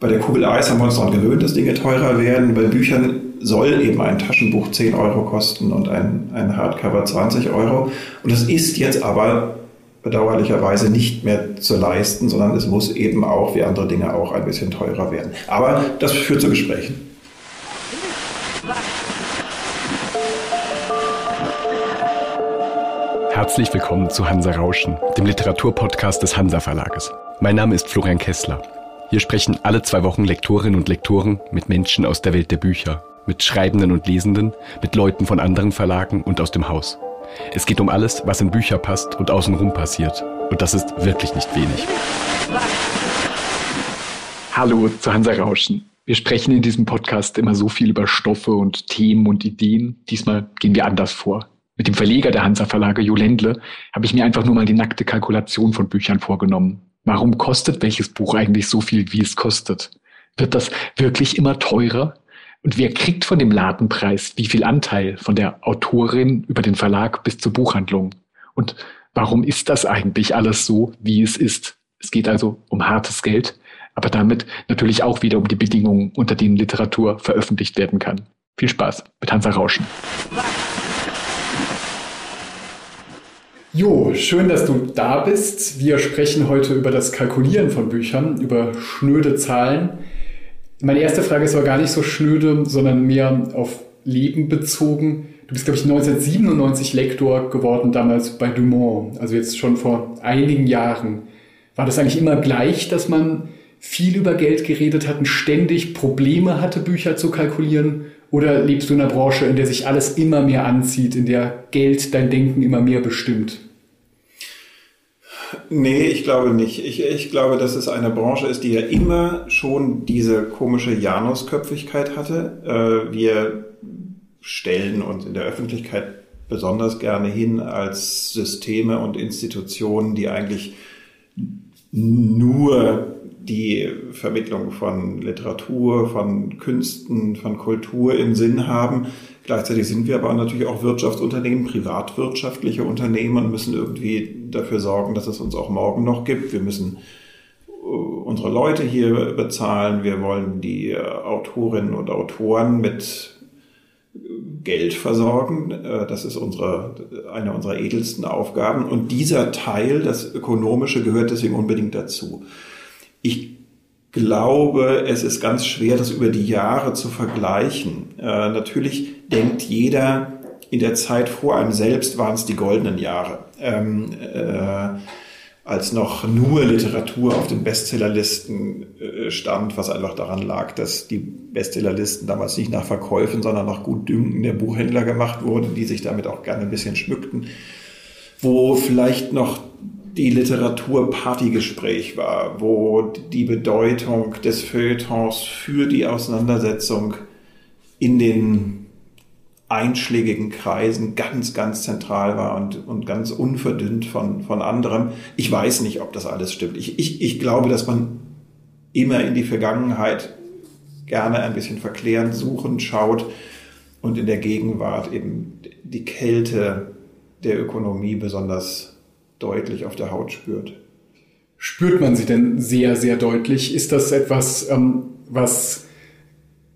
Bei der Kugel Eis haben wir uns daran gewöhnt, dass Dinge teurer werden. Bei Büchern soll eben ein Taschenbuch 10 Euro kosten und ein, ein Hardcover 20 Euro. Und das ist jetzt aber bedauerlicherweise nicht mehr zu leisten, sondern es muss eben auch, wie andere Dinge auch, ein bisschen teurer werden. Aber das führt zu Gesprächen. Herzlich willkommen zu Hansa Rauschen, dem Literaturpodcast des Hansa Verlages. Mein Name ist Florian Kessler. Hier sprechen alle zwei Wochen Lektorinnen und Lektoren mit Menschen aus der Welt der Bücher, mit Schreibenden und Lesenden, mit Leuten von anderen Verlagen und aus dem Haus. Es geht um alles, was in Bücher passt und außenrum passiert. Und das ist wirklich nicht wenig. Hallo zu Hansa Rauschen. Wir sprechen in diesem Podcast immer so viel über Stoffe und Themen und Ideen. Diesmal gehen wir anders vor. Mit dem Verleger der Hansa Verlage, Jo Ländle, habe ich mir einfach nur mal die nackte Kalkulation von Büchern vorgenommen. Warum kostet welches Buch eigentlich so viel, wie es kostet? Wird das wirklich immer teurer? Und wer kriegt von dem Ladenpreis wie viel Anteil von der Autorin über den Verlag bis zur Buchhandlung? Und warum ist das eigentlich alles so, wie es ist? Es geht also um hartes Geld, aber damit natürlich auch wieder um die Bedingungen, unter denen Literatur veröffentlicht werden kann. Viel Spaß mit Hansa Rauschen. Jo, schön, dass du da bist. Wir sprechen heute über das Kalkulieren von Büchern, über schnöde Zahlen. Meine erste Frage ist aber gar nicht so schnöde, sondern mehr auf Leben bezogen. Du bist, glaube ich, 1997 Lektor geworden, damals bei Dumont, also jetzt schon vor einigen Jahren. War das eigentlich immer gleich, dass man viel über Geld geredet hat und ständig Probleme hatte, Bücher zu kalkulieren? Oder lebst du in einer Branche, in der sich alles immer mehr anzieht, in der Geld dein Denken immer mehr bestimmt? Nee, ich glaube nicht. Ich, ich glaube, dass es eine Branche ist, die ja immer schon diese komische Janusköpfigkeit hatte. Äh, wir stellen uns in der Öffentlichkeit besonders gerne hin als Systeme und Institutionen, die eigentlich nur die Vermittlung von Literatur, von Künsten, von Kultur im Sinn haben. Gleichzeitig sind wir aber natürlich auch Wirtschaftsunternehmen, privatwirtschaftliche Unternehmen und müssen irgendwie dafür sorgen, dass es uns auch morgen noch gibt. Wir müssen äh, unsere Leute hier bezahlen. Wir wollen die äh, Autorinnen und Autoren mit Geld versorgen. Äh, das ist unsere, eine unserer edelsten Aufgaben. Und dieser Teil, das Ökonomische, gehört deswegen unbedingt dazu. Ich glaube, es ist ganz schwer, das über die Jahre zu vergleichen. Äh, natürlich denkt jeder, in der Zeit vor einem selbst waren es die goldenen Jahre. Ähm, äh, als noch nur Literatur auf den Bestsellerlisten äh, stand, was einfach daran lag, dass die Bestsellerlisten damals nicht nach Verkäufen, sondern nach Gutdünken der Buchhändler gemacht wurden, die sich damit auch gerne ein bisschen schmückten, wo vielleicht noch die Literatur Partygespräch war, wo die Bedeutung des Feuilletons für die Auseinandersetzung in den einschlägigen Kreisen ganz, ganz zentral war und, und ganz unverdünnt von, von anderem. Ich weiß nicht, ob das alles stimmt. Ich, ich, ich glaube, dass man immer in die Vergangenheit gerne ein bisschen verklärend suchend schaut und in der Gegenwart eben die Kälte der Ökonomie besonders deutlich auf der Haut spürt. Spürt man sie denn sehr, sehr deutlich? Ist das etwas, ähm, was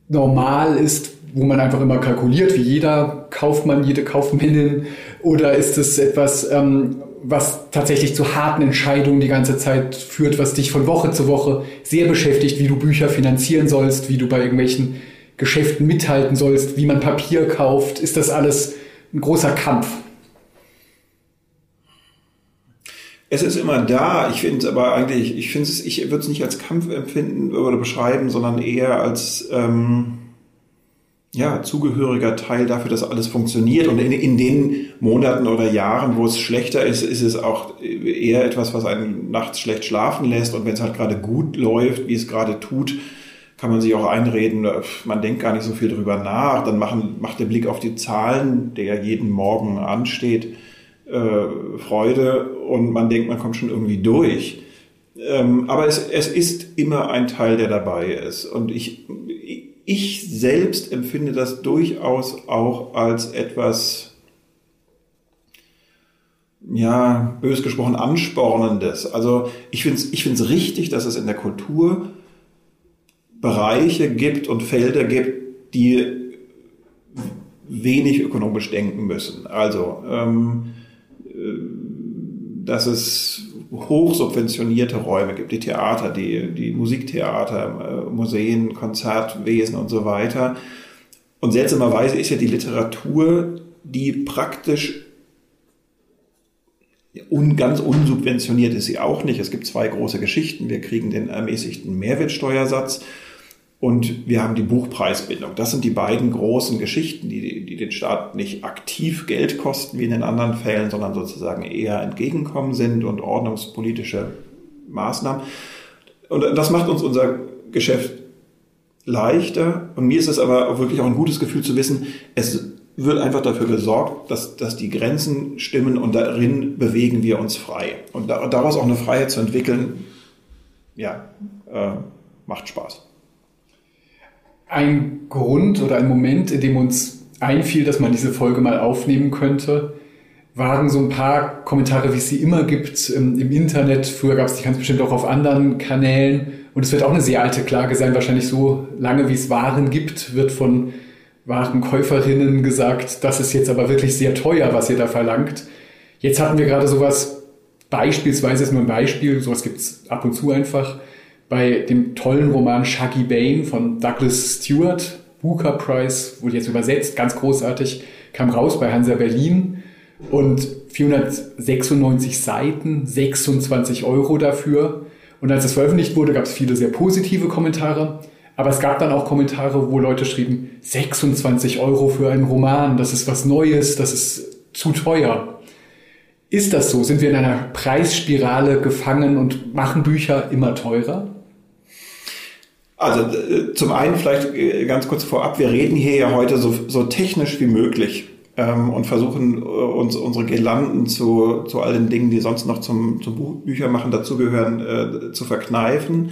normal ist, wo man einfach immer kalkuliert, wie jeder Kaufmann, jede Kaufmännin? Oder ist es etwas, ähm, was tatsächlich zu harten Entscheidungen die ganze Zeit führt, was dich von Woche zu Woche sehr beschäftigt, wie du Bücher finanzieren sollst, wie du bei irgendwelchen Geschäften mithalten sollst, wie man Papier kauft? Ist das alles ein großer Kampf? Es ist immer da. Ich finde es aber eigentlich, ich finde es, ich würde es nicht als Kampf empfinden oder beschreiben, sondern eher als ähm, ja, zugehöriger Teil dafür, dass alles funktioniert. Und in, in den Monaten oder Jahren, wo es schlechter ist, ist es auch eher etwas, was einen nachts schlecht schlafen lässt. Und wenn es halt gerade gut läuft, wie es gerade tut, kann man sich auch einreden, man denkt gar nicht so viel drüber nach. Dann machen, macht der Blick auf die Zahlen, der jeden Morgen ansteht, äh, Freude und man denkt, man kommt schon irgendwie durch. Ähm, aber es, es ist immer ein Teil, der dabei ist. Und ich, ich selbst empfinde das durchaus auch als etwas, ja, bös gesprochen, anspornendes. Also ich finde es ich find's richtig, dass es in der Kultur Bereiche gibt und Felder gibt, die wenig ökonomisch denken müssen. Also, ähm, äh, dass es hochsubventionierte Räume gibt, die Theater, die, die Musiktheater, äh, Museen, Konzertwesen und so weiter. Und seltsamerweise ist ja die Literatur, die praktisch un, ganz unsubventioniert ist sie auch nicht. Es gibt zwei große Geschichten. Wir kriegen den ermäßigten Mehrwertsteuersatz und wir haben die Buchpreisbindung. Das sind die beiden großen Geschichten, die, die den Staat nicht aktiv Geld kosten wie in den anderen Fällen, sondern sozusagen eher entgegenkommen sind und ordnungspolitische Maßnahmen. Und das macht uns unser Geschäft leichter. Und mir ist es aber wirklich auch ein gutes Gefühl zu wissen, es wird einfach dafür gesorgt, dass, dass die Grenzen stimmen und darin bewegen wir uns frei. Und daraus auch eine Freiheit zu entwickeln, ja, äh, macht Spaß ein Grund oder ein Moment, in dem uns einfiel, dass man diese Folge mal aufnehmen könnte, waren so ein paar Kommentare, wie es sie immer gibt im, im Internet. Früher gab es die ganz bestimmt auch auf anderen Kanälen. Und es wird auch eine sehr alte Klage sein, wahrscheinlich so lange, wie es Waren gibt, wird von Warenkäuferinnen gesagt, das ist jetzt aber wirklich sehr teuer, was ihr da verlangt. Jetzt hatten wir gerade sowas, beispielsweise ist nur ein Beispiel, sowas gibt es ab und zu einfach, bei dem tollen Roman Shaggy Bane von Douglas Stewart, Booker Prize, wurde jetzt übersetzt, ganz großartig, kam raus bei Hansa Berlin und 496 Seiten, 26 Euro dafür. Und als es veröffentlicht wurde, gab es viele sehr positive Kommentare. Aber es gab dann auch Kommentare, wo Leute schrieben, 26 Euro für einen Roman, das ist was Neues, das ist zu teuer. Ist das so? Sind wir in einer Preisspirale gefangen und machen Bücher immer teurer? Also äh, zum einen vielleicht äh, ganz kurz vorab, wir reden hier ja heute so, so technisch wie möglich ähm, und versuchen äh, uns unsere Girlanden zu, zu all den Dingen, die sonst noch zum, zum Buchbüchermachen dazugehören, äh, zu verkneifen.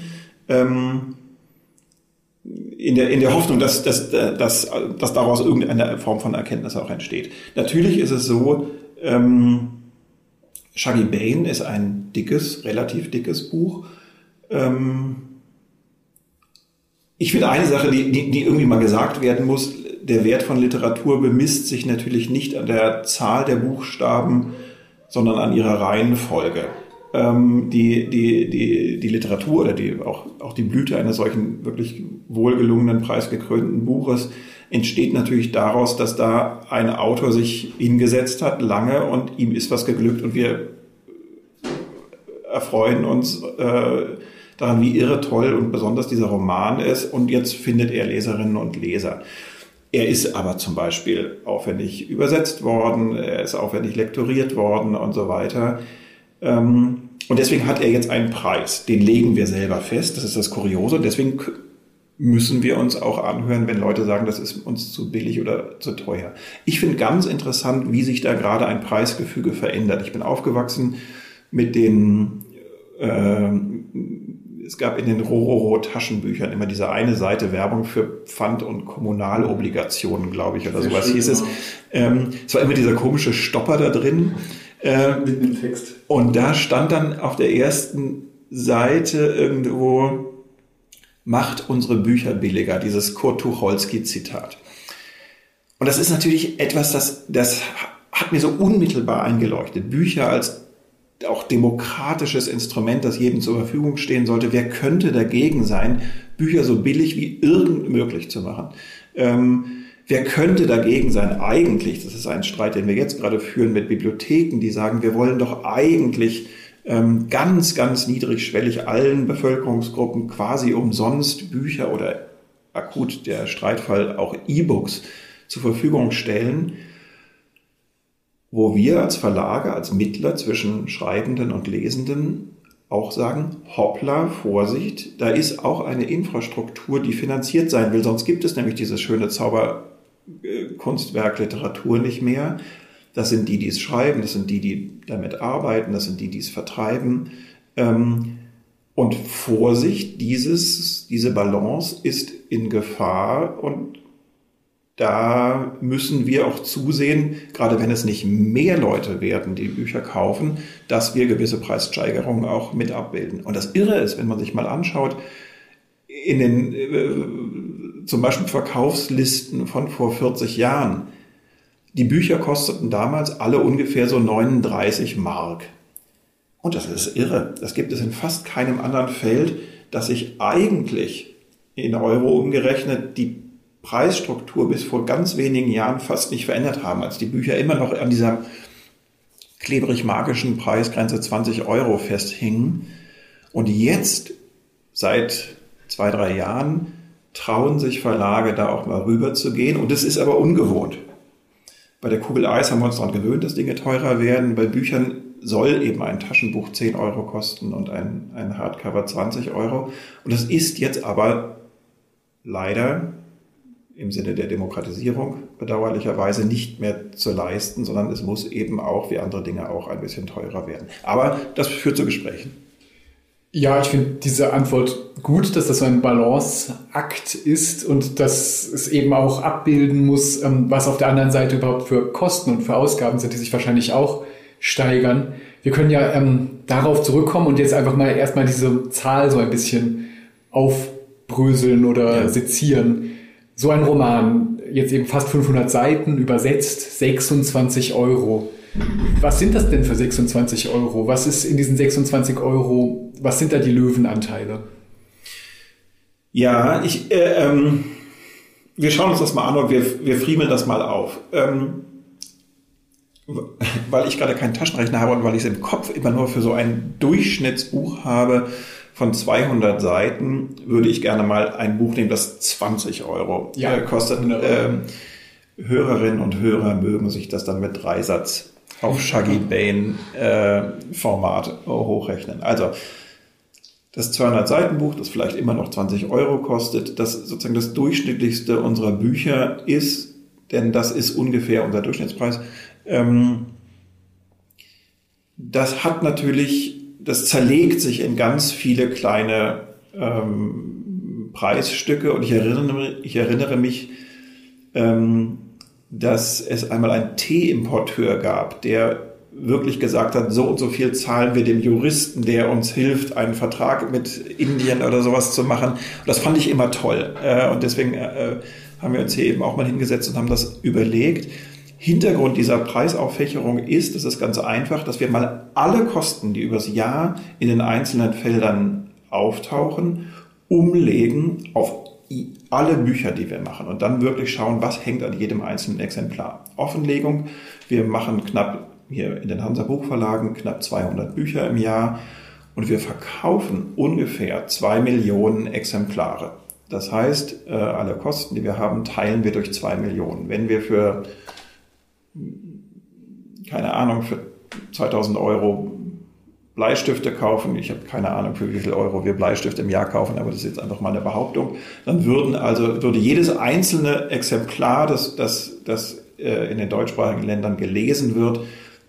Ähm, in der, in der Hoffnung, dass, dass, dass, dass daraus irgendeine Form von Erkenntnis auch entsteht. Natürlich ist es so, ähm, Shaggy Bane ist ein dickes, relativ dickes Buch. Ähm, ich finde eine Sache, die, die, die irgendwie mal gesagt werden muss, der Wert von Literatur bemisst sich natürlich nicht an der Zahl der Buchstaben, sondern an ihrer Reihenfolge. Ähm, die, die, die, die Literatur oder die, auch, auch die Blüte eines solchen wirklich wohlgelungenen, preisgekrönten Buches entsteht natürlich daraus, dass da ein Autor sich hingesetzt hat, lange, und ihm ist was geglückt und wir erfreuen uns äh, daran, wie irre toll und besonders dieser Roman ist. Und jetzt findet er Leserinnen und Leser. Er ist aber zum Beispiel aufwendig übersetzt worden, er ist aufwendig lektoriert worden und so weiter. Ähm, und deswegen hat er jetzt einen Preis. Den legen wir selber fest. Das ist das Kuriose. Deswegen müssen wir uns auch anhören, wenn Leute sagen, das ist uns zu billig oder zu teuer. Ich finde ganz interessant, wie sich da gerade ein Preisgefüge verändert. Ich bin aufgewachsen mit den äh, es gab in den Rororo-Taschenbüchern immer diese eine Seite Werbung für Pfand- und Kommunalobligationen, glaube ich, oder Sehr sowas schön, hieß genau. es. Ähm, es war immer dieser komische Stopper da drin. Äh, Mit dem Text. Und da stand dann auf der ersten Seite irgendwo, macht unsere Bücher billiger, dieses Kurt Tucholsky-Zitat. Und das ist natürlich etwas, das, das hat mir so unmittelbar eingeleuchtet. Bücher als auch demokratisches Instrument, das jedem zur Verfügung stehen sollte. Wer könnte dagegen sein, Bücher so billig wie irgend möglich zu machen? Ähm, wer könnte dagegen sein? Eigentlich, das ist ein Streit, den wir jetzt gerade führen mit Bibliotheken, die sagen, wir wollen doch eigentlich ähm, ganz, ganz niedrigschwellig allen Bevölkerungsgruppen quasi umsonst Bücher oder akut der Streitfall auch E-Books zur Verfügung stellen wo wir als Verlage, als Mittler zwischen Schreibenden und Lesenden auch sagen, hoppla, Vorsicht, da ist auch eine Infrastruktur, die finanziert sein will, sonst gibt es nämlich dieses schöne Zauberkunstwerk Literatur nicht mehr. Das sind die, die es schreiben, das sind die, die damit arbeiten, das sind die, die es vertreiben. Ähm, und Vorsicht, dieses, diese Balance ist in Gefahr und da müssen wir auch zusehen, gerade wenn es nicht mehr Leute werden, die Bücher kaufen, dass wir gewisse Preissteigerungen auch mit abbilden. Und das Irre ist, wenn man sich mal anschaut, in den äh, zum Beispiel Verkaufslisten von vor 40 Jahren. Die Bücher kosteten damals alle ungefähr so 39 Mark. Und das ist irre. Das gibt es in fast keinem anderen Feld, dass sich eigentlich in Euro umgerechnet die Preisstruktur bis vor ganz wenigen Jahren fast nicht verändert haben, als die Bücher immer noch an dieser klebrig magischen Preisgrenze 20 Euro festhingen. Und jetzt, seit zwei, drei Jahren, trauen sich Verlage da auch mal rüber zu gehen. Und das ist aber ungewohnt. Bei der Kugel Eis haben wir uns daran gewöhnt, dass Dinge teurer werden. Bei Büchern soll eben ein Taschenbuch 10 Euro kosten und ein, ein Hardcover 20 Euro. Und das ist jetzt aber leider im Sinne der Demokratisierung bedauerlicherweise nicht mehr zu leisten, sondern es muss eben auch, wie andere Dinge auch, ein bisschen teurer werden. Aber das führt zu Gesprächen. Ja, ich finde diese Antwort gut, dass das so ein Balanceakt ist und dass es eben auch abbilden muss, ähm, was auf der anderen Seite überhaupt für Kosten und für Ausgaben sind, die sich wahrscheinlich auch steigern. Wir können ja ähm, darauf zurückkommen und jetzt einfach mal erstmal diese Zahl so ein bisschen aufbröseln oder ja. sezieren. So ein Roman, jetzt eben fast 500 Seiten, übersetzt 26 Euro. Was sind das denn für 26 Euro? Was ist in diesen 26 Euro, was sind da die Löwenanteile? Ja, ich, äh, ähm, wir schauen uns das mal an und wir, wir friemeln das mal auf. Ähm, weil ich gerade keinen Taschenrechner habe und weil ich es im Kopf immer nur für so ein Durchschnittsbuch habe, von 200 Seiten würde ich gerne mal ein Buch nehmen, das 20 Euro ja, äh, kostet. Ähm, Hörerinnen und Hörer mögen sich das dann mit Dreisatz auf Shaggy Bane äh, Format hochrechnen. Also das 200 Seiten Buch, das vielleicht immer noch 20 Euro kostet, das sozusagen das durchschnittlichste unserer Bücher ist, denn das ist ungefähr unser Durchschnittspreis. Ähm, das hat natürlich das zerlegt sich in ganz viele kleine ähm, Preisstücke und ich erinnere, ich erinnere mich, ähm, dass es einmal einen Teeimporteur gab, der wirklich gesagt hat, so und so viel zahlen wir dem Juristen, der uns hilft, einen Vertrag mit Indien oder sowas zu machen. Das fand ich immer toll. Äh, und deswegen äh, haben wir uns hier eben auch mal hingesetzt und haben das überlegt. Hintergrund dieser Preisaufächerung ist, das ist ganz einfach, dass wir mal alle Kosten, die übers Jahr in den einzelnen Feldern auftauchen, umlegen auf alle Bücher, die wir machen und dann wirklich schauen, was hängt an jedem einzelnen Exemplar. Offenlegung, wir machen knapp hier in den Hansa Buchverlagen knapp 200 Bücher im Jahr und wir verkaufen ungefähr zwei Millionen Exemplare. Das heißt, äh, alle Kosten, die wir haben, teilen wir durch zwei Millionen. Wenn wir für keine Ahnung, für 2000 Euro Bleistifte kaufen, ich habe keine Ahnung, für wie viel Euro wir Bleistifte im Jahr kaufen, aber das ist jetzt einfach mal eine Behauptung, dann würden also, würde jedes einzelne Exemplar, das, das, das äh, in den deutschsprachigen Ländern gelesen wird,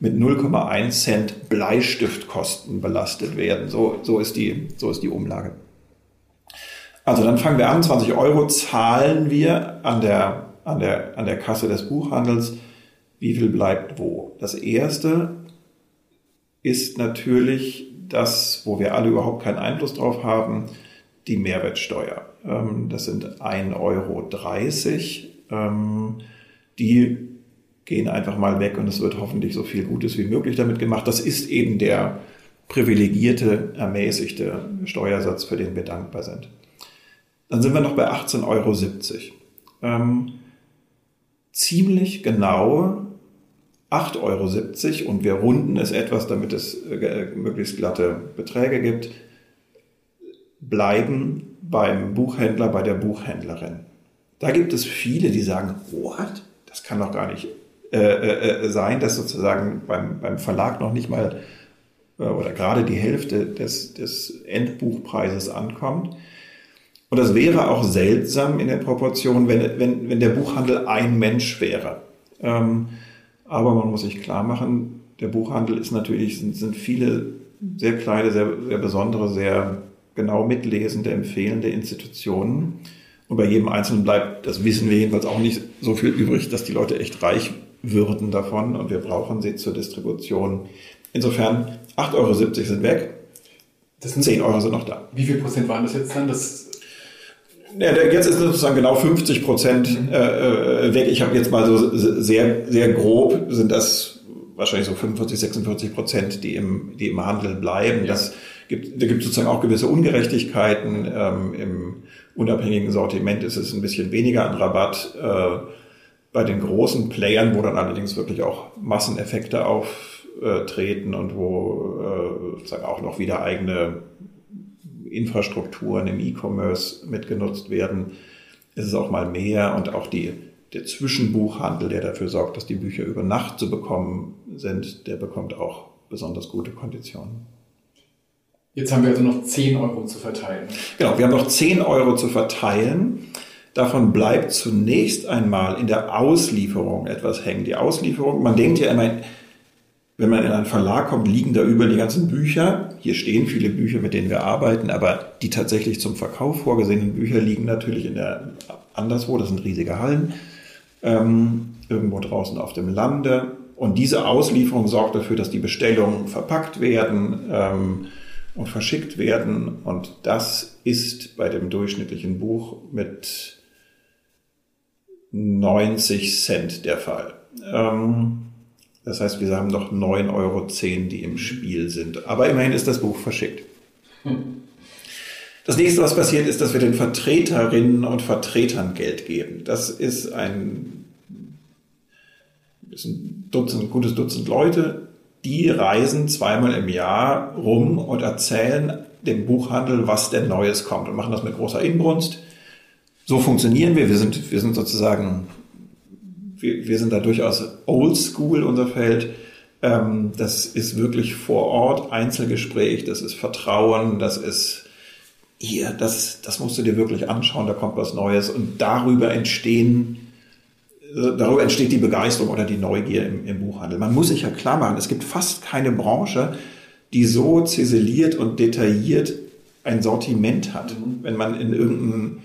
mit 0,1 Cent Bleistiftkosten belastet werden. So, so, ist die, so ist die Umlage. Also dann fangen wir an, 20 Euro zahlen wir an der, an der, an der Kasse des Buchhandels wie viel bleibt wo. Das erste ist natürlich das, wo wir alle überhaupt keinen Einfluss drauf haben, die Mehrwertsteuer. Ähm, das sind 1,30 Euro. Ähm, die gehen einfach mal weg und es wird hoffentlich so viel Gutes wie möglich damit gemacht. Das ist eben der privilegierte, ermäßigte Steuersatz, für den wir dankbar sind. Dann sind wir noch bei 18,70 Euro. Ähm, ziemlich genau 8,70 Euro und wir runden es etwas, damit es äh, möglichst glatte Beträge gibt, bleiben beim Buchhändler, bei der Buchhändlerin. Da gibt es viele, die sagen, what? Das kann doch gar nicht äh, äh, äh, sein, dass sozusagen beim, beim Verlag noch nicht mal äh, oder gerade die Hälfte des, des Endbuchpreises ankommt. Und das wäre auch seltsam in den Proportionen, wenn, wenn, wenn der Buchhandel ein Mensch wäre. Ähm, aber man muss sich klar machen, der Buchhandel ist natürlich, sind, sind viele sehr kleine, sehr, sehr besondere, sehr genau mitlesende, empfehlende Institutionen. Und bei jedem Einzelnen bleibt, das wissen wir jedenfalls auch nicht so viel übrig, dass die Leute echt reich würden davon und wir brauchen sie zur Distribution. Insofern 8,70 Euro sind weg, das sind 10 Euro sind noch da. Wie viel Prozent waren das jetzt dann? Das Ja, jetzt ist sozusagen genau 50 Prozent mhm. äh, äh, weg. Ich habe jetzt mal so sehr, sehr grob sind das wahrscheinlich so 45, 46 Prozent, die im, die im Handel bleiben. Ja. Das gibt, da gibt es sozusagen auch gewisse Ungerechtigkeiten. Ähm, Im unabhängigen Sortiment ist es ein bisschen weniger an Rabatt. Äh, bei den großen Playern, wo dann allerdings wirklich auch Masseneffekte auftreten und wo äh, sozusagen auch noch wieder eigene Infrastrukturen im E-Commerce mitgenutzt werden, ist es auch mal mehr und auch die, der Zwischenbuchhandel, der dafür sorgt, dass die Bücher über Nacht zu bekommen sind, der bekommt auch besonders gute Konditionen. Jetzt haben wir also noch 10 Euro zu verteilen. Genau, wir haben noch 10 Euro zu verteilen. Davon bleibt zunächst einmal in der Auslieferung etwas hängen. Die Auslieferung, man denkt ja immer, wenn man in einen Verlag kommt, liegen da über die ganzen Bücher. Hier stehen viele Bücher, mit denen wir arbeiten, aber die tatsächlich zum Verkauf vorgesehenen Bücher liegen natürlich in der anderswo. Das sind riesige Hallen ähm, irgendwo draußen auf dem Lande. Und diese Auslieferung sorgt dafür, dass die Bestellungen verpackt werden ähm, und verschickt werden. Und das ist bei dem durchschnittlichen Buch mit 90 Cent der Fall. Ähm, das heißt, wir haben noch 9,10 Euro, die im Spiel sind. Aber immerhin ist das Buch verschickt. Das nächste, was passiert, ist, dass wir den Vertreterinnen und Vertretern Geld geben. Das ist ein, ist ein Dutzend, ein gutes Dutzend Leute, die reisen zweimal im Jahr rum und erzählen dem Buchhandel, was denn Neues kommt und machen das mit großer Inbrunst. So funktionieren wir. Wir sind, wir sind sozusagen wir, wir sind da durchaus oldschool, unser Feld. Ähm, das ist wirklich vor Ort Einzelgespräch, das ist Vertrauen, das ist hier, das, das musst du dir wirklich anschauen, da kommt was Neues und darüber entstehen, äh, darüber entsteht die Begeisterung oder die Neugier im, im Buchhandel. Man muss sich ja klar machen, es gibt fast keine Branche, die so ziseliert und detailliert ein Sortiment hat. Mhm. Wenn man in irgendein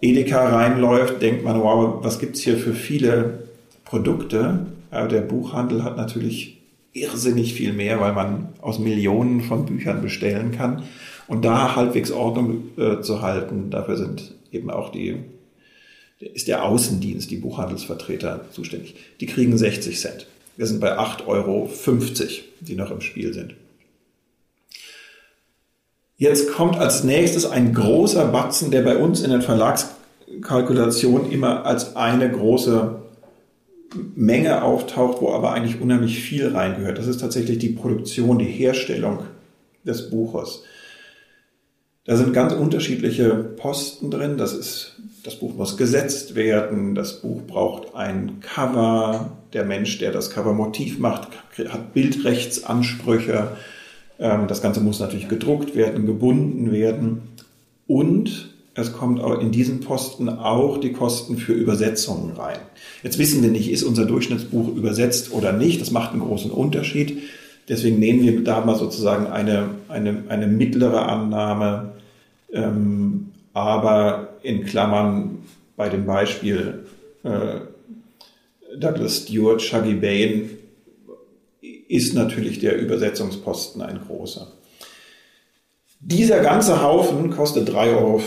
Edeka reinläuft, denkt man, wow, was gibt's hier für viele Produkte? Aber der Buchhandel hat natürlich irrsinnig viel mehr, weil man aus Millionen von Büchern bestellen kann. Und da halbwegs Ordnung äh, zu halten, dafür sind eben auch die, ist der Außendienst, die Buchhandelsvertreter zuständig. Die kriegen 60 Cent. Wir sind bei 8,50 Euro, die noch im Spiel sind. Jetzt kommt als nächstes ein großer Batzen, der bei uns in den Verlagskalkulationen immer als eine große Menge auftaucht, wo aber eigentlich unheimlich viel reingehört. Das ist tatsächlich die Produktion, die Herstellung des Buches. Da sind ganz unterschiedliche Posten drin. Das ist, das Buch muss gesetzt werden. Das Buch braucht ein Cover. Der Mensch, der das Covermotiv macht, hat Bildrechtsansprüche. Ähm, das Ganze muss natürlich gedruckt werden, gebunden werden. Und es kommt auch in diesen Posten auch die Kosten für Übersetzungen rein. Jetzt wissen wir nicht, ist unser Durchschnittsbuch übersetzt oder nicht. Das macht einen großen Unterschied. Deswegen nehmen wir da mal sozusagen eine, eine, eine mittlere Annahme, ähm, aber in Klammern bei dem Beispiel äh, Douglas Stewart, Shaggy Bain ist natürlich der Übersetzungsposten ein großer. Dieser ganze Haufen kostet 3,50 Euro.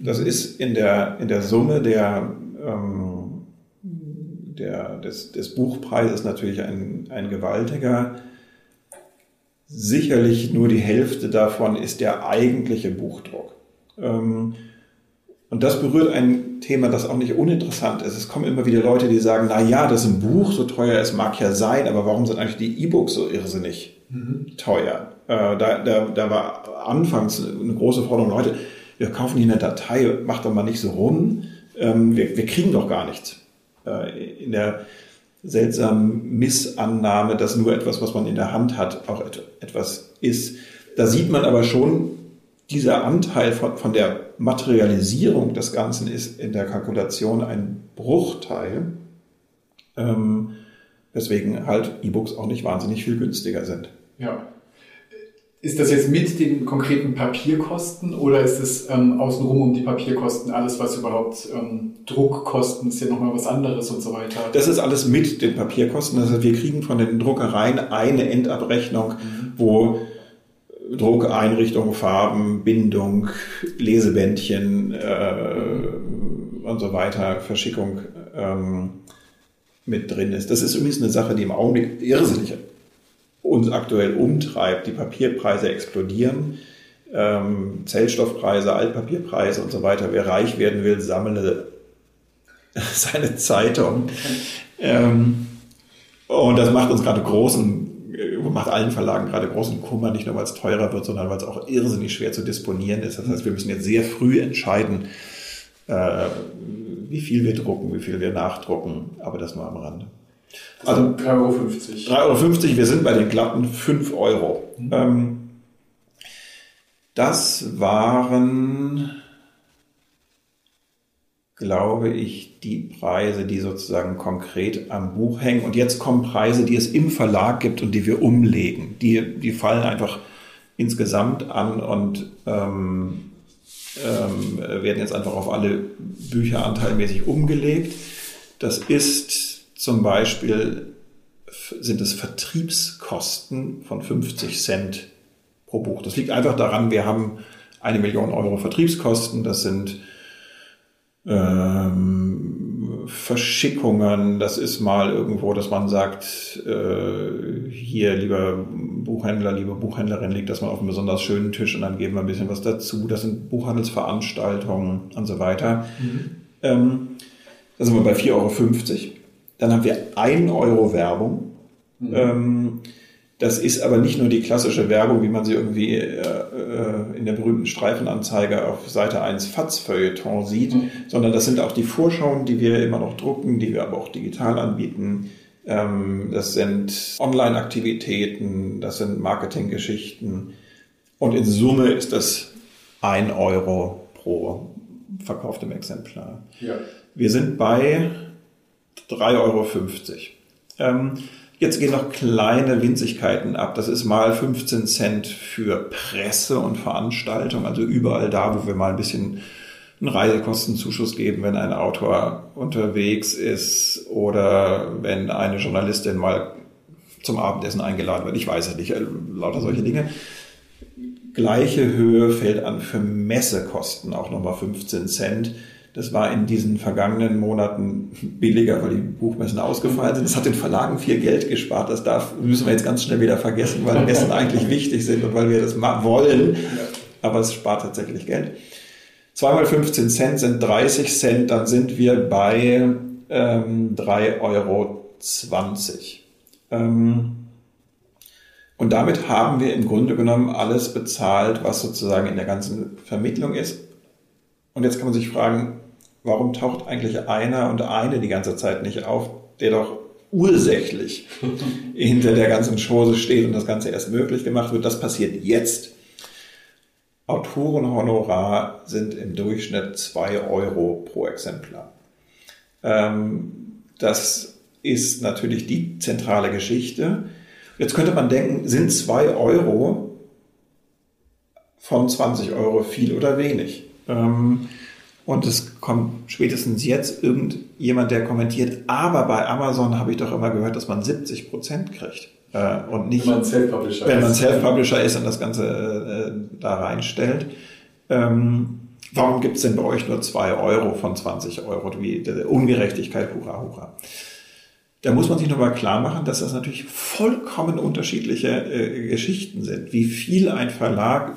Das ist in der, in der Summe der, ähm, der, des, des Buchpreises natürlich ein, ein gewaltiger. Sicherlich nur die Hälfte davon ist der eigentliche Buchdruck. Ähm, und das berührt ein Thema, das auch nicht uninteressant ist. Es kommen immer wieder Leute, die sagen, na ja, das ist ein Buch, so teuer es mag ja sein, aber warum sind eigentlich die E-Books so irrsinnig mhm. teuer? Äh, da, da, da war anfangs eine große Forderung, Leute, wir kaufen hier eine Datei, macht doch mal nicht so rum, ähm, wir, wir kriegen doch gar nichts. Äh, in der seltsamen Missannahme, dass nur etwas, was man in der Hand hat, auch et etwas ist. Da sieht man aber schon, dieser Anteil von, von der Materialisierung des Ganzen ist in der Kalkulation ein Bruchteil, ähm, weswegen halt E-Books auch nicht wahnsinnig viel günstiger sind. Ja. Ist das jetzt mit den konkreten Papierkosten oder ist es ähm, außenrum um die Papierkosten alles, was überhaupt ähm, Druckkosten ist ja nochmal was anderes und so weiter? Das ist alles mit den Papierkosten. Also wir kriegen von den Druckereien eine Endabrechnung, mhm. wo Druck, Einrichtung, Farben, Bindung, Lesebändchen äh, und so weiter, Verschickung ähm, mit drin ist. Das ist übrigens eine Sache, die im Augenblick irrsinnig uns aktuell umtreibt. Die Papierpreise explodieren, ähm, Zellstoffpreise, Altpapierpreise und so weiter. Wer reich werden will, sammle seine Zeitung. Ähm, und das macht uns gerade großen macht allen Verlagen gerade großen Kummer, nicht nur weil es teurer wird, sondern weil es auch irrsinnig schwer zu disponieren ist. Das heißt, wir müssen jetzt sehr früh entscheiden, äh, wie viel wir drucken, wie viel wir nachdrucken, aber das nur am Rande. Also 3,50 Euro. 3,50 Euro, wir sind bei den glatten 5 Euro. Mhm. Ähm, das waren glaube ich, die Preise, die sozusagen konkret am Buch hängen. Und jetzt kommen Preise, die es im Verlag gibt und die wir umlegen. Die, die fallen einfach insgesamt an und ähm, ähm, werden jetzt einfach auf alle Bücher anteilmäßig umgelegt. Das ist zum Beispiel, sind es Vertriebskosten von 50 Cent pro Buch. Das liegt einfach daran, wir haben eine Million Euro Vertriebskosten. Das sind ähm, Verschickungen, das ist mal irgendwo, dass man sagt, äh, hier, lieber Buchhändler, liebe Buchhändlerin, legt das mal auf einen besonders schönen Tisch und dann geben wir ein bisschen was dazu. Das sind Buchhandelsveranstaltungen und so weiter. Mhm. Ähm, da sind wir bei 4,50 Euro. Dann haben wir 1 Euro Werbung. Mhm. Ähm, das ist aber nicht nur die klassische Werbung, wie man sie irgendwie äh, äh in der berühmten Streifenanzeige auf Seite 1 FATS-Feuilleton sieht, mhm. sondern das sind auch die Vorschauen, die wir immer noch drucken, die wir aber auch digital anbieten. Ähm, das sind Online-Aktivitäten, das sind Marketinggeschichten. Und in Summe ist das ein Euro pro verkauftem Exemplar. Ja. Wir sind bei 3,50 Euro. Ähm, Jetzt gehen noch kleine Winzigkeiten ab. Das ist mal 15 Cent für Presse und Veranstaltung, also überall da, wo wir mal ein bisschen einen Reisekostenzuschuss geben, wenn ein Autor unterwegs ist oder wenn eine Journalistin mal zum Abendessen eingeladen wird. Ich weiß ja nicht, lauter solche Dinge. Gleiche Höhe fällt an für Messekosten, auch nochmal 15 Cent. Das war in diesen vergangenen Monaten billiger, weil die Buchmessen ausgefallen sind. Das hat den Verlagen viel Geld gespart. Das darf, müssen wir jetzt ganz schnell wieder vergessen, weil Messen eigentlich wichtig sind und weil wir das wollen. Aber es spart tatsächlich Geld. Zweimal 15 Cent sind 30 Cent, dann sind wir bei ähm, 3,20 Euro. Ähm, und damit haben wir im Grunde genommen alles bezahlt, was sozusagen in der ganzen Vermittlung ist. Und jetzt kann man sich fragen, warum taucht eigentlich einer und eine die ganze Zeit nicht auf, der doch ursächlich hinter der ganzen Chose steht und das Ganze erst möglich gemacht wird. Das passiert jetzt. Autorenhonorar sind im Durchschnitt zwei Euro pro Exemplar. Ähm, das ist natürlich die zentrale Geschichte. Jetzt könnte man denken, sind zwei Euro von 20 Euro viel oder wenig? Ähm, und es kommt spätestens jetzt irgendjemand, der kommentiert, aber bei Amazon habe ich doch immer gehört, dass man 70 Prozent kriegt. Äh, und nicht, wenn man Self-Publisher wenn man Self-Publisher ist und das Ganze äh, da reinstellt. Ähm, warum gibt es denn bei euch nur zwei Euro von 20 Euro? Wie Ungerechtigkeit, hurra, hurra. Da muss man sich nochmal klar machen, dass das natürlich vollkommen unterschiedliche äh, Geschichten sind. Wie viel ein Verlag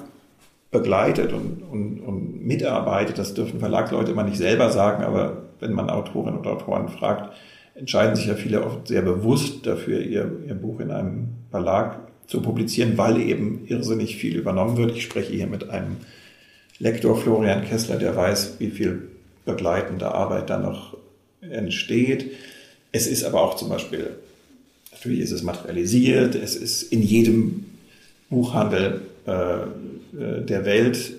begleitet und, und, und mitarbeitet. Das dürfen Verlagsleute immer nicht selber sagen, aber wenn man Autorinnen und Autoren fragt, entscheiden sich ja viele oft sehr bewusst dafür, ihr, ihr Buch in einem Verlag zu publizieren, weil eben irrsinnig viel übernommen wird. Ich spreche hier mit einem Lektor Florian Kessler, der weiß, wie viel begleitende Arbeit da noch entsteht. Es ist aber auch zum Beispiel, natürlich ist es materialisiert, es ist in jedem Buchhandel äh, der Welt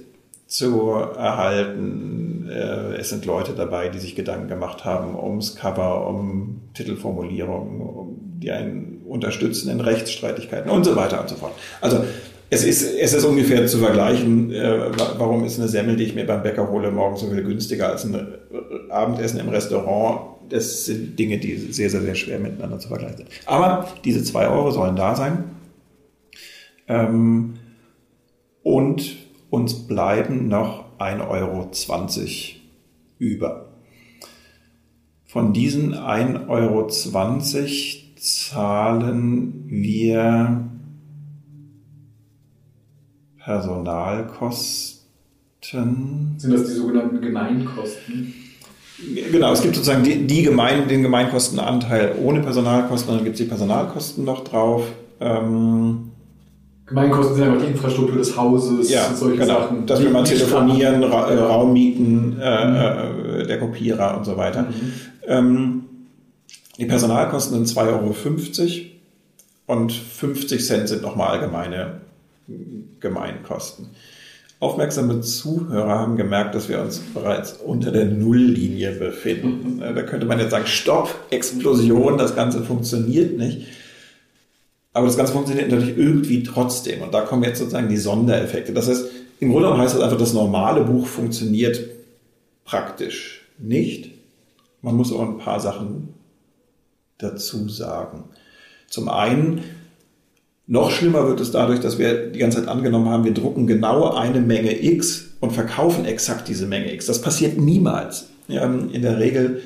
zu erhalten. Äh, es sind Leute dabei, die sich Gedanken gemacht haben ums Cover, um Titelformulierungen, um die einen unterstützen in Rechtsstreitigkeiten und so weiter und so fort. Also es ist, es ist ungefähr zu vergleichen, äh, warum ist eine Semmel, die ich mir beim Bäcker hole, morgens so viel günstiger als ein Abendessen im Restaurant. Das sind Dinge, die sehr, sehr, sehr schwer miteinander zu vergleichen sind. Aber diese zwei Euro sollen da sein. Ähm, und uns bleiben noch 1,20 Euro über. Von diesen 1,20 Euro zahlen wir Personalkosten. Sind das die sogenannten Gemeinkosten? Genau, es gibt sozusagen die, die Gemein, den Gemeinkostenanteil ohne Personalkosten, dann gibt es die Personalkosten noch drauf. Ähm, Gemeinkosten sind einfach die Infrastruktur des Hauses, ja, solche genau. Sachen. Dass wir mal telefonieren, Ra ja. Raum mieten, äh, mhm. Äh, der Kopierer und so weiter. Mhm. Ähm, die Personalkosten sind 2,50 Euro und 50 Cent sind nochmal allgemeine Gemeinkosten. Aufmerksame Zuhörer haben gemerkt, dass wir uns bereits unter der Nulllinie befinden. Da könnte man jetzt sagen, Stopp, Explosion, das Ganze funktioniert nicht. Aber das Ganze funktioniert natürlich irgendwie trotzdem. Und da kommen jetzt sozusagen die Sondereffekte. Das heißt, im Grunde genommen heißt das einfach, das normale Buch funktioniert praktisch nicht. Man muss auch ein paar Sachen dazu sagen. Zum einen, noch schlimmer wird es dadurch, dass wir die ganze Zeit angenommen haben, wir drucken genau eine Menge X und verkaufen exakt diese Menge X. Das passiert niemals. in der Regel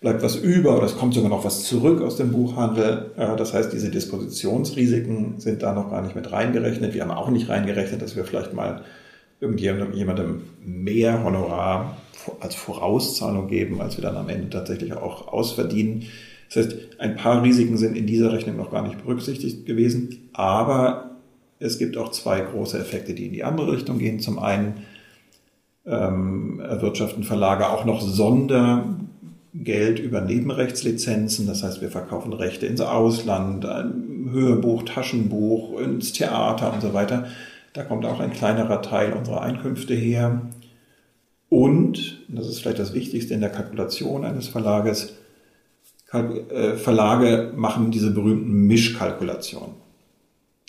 bleibt was über oder es kommt sogar noch was zurück aus dem Buchhandel. Das heißt, diese Dispositionsrisiken sind da noch gar nicht mit reingerechnet. Wir haben auch nicht reingerechnet, dass wir vielleicht mal irgendjemandem mehr Honorar als Vorauszahlung geben, als wir dann am Ende tatsächlich auch ausverdienen. Das heißt, ein paar Risiken sind in dieser Rechnung noch gar nicht berücksichtigt gewesen, aber es gibt auch zwei große Effekte, die in die andere Richtung gehen. Zum einen ähm, erwirtschaften Verlage auch noch Sondergeld über Nebenrechtslizenzen. Das heißt, wir verkaufen Rechte ins Ausland, ein Hörbuch, Taschenbuch, ins Theater und so weiter. Da kommt auch ein kleinerer Teil unserer Einkünfte her. Und, das ist vielleicht das Wichtigste in der Kalkulation eines Verlages, äh, Verlage machen diese berühmten Mischkalkulationen.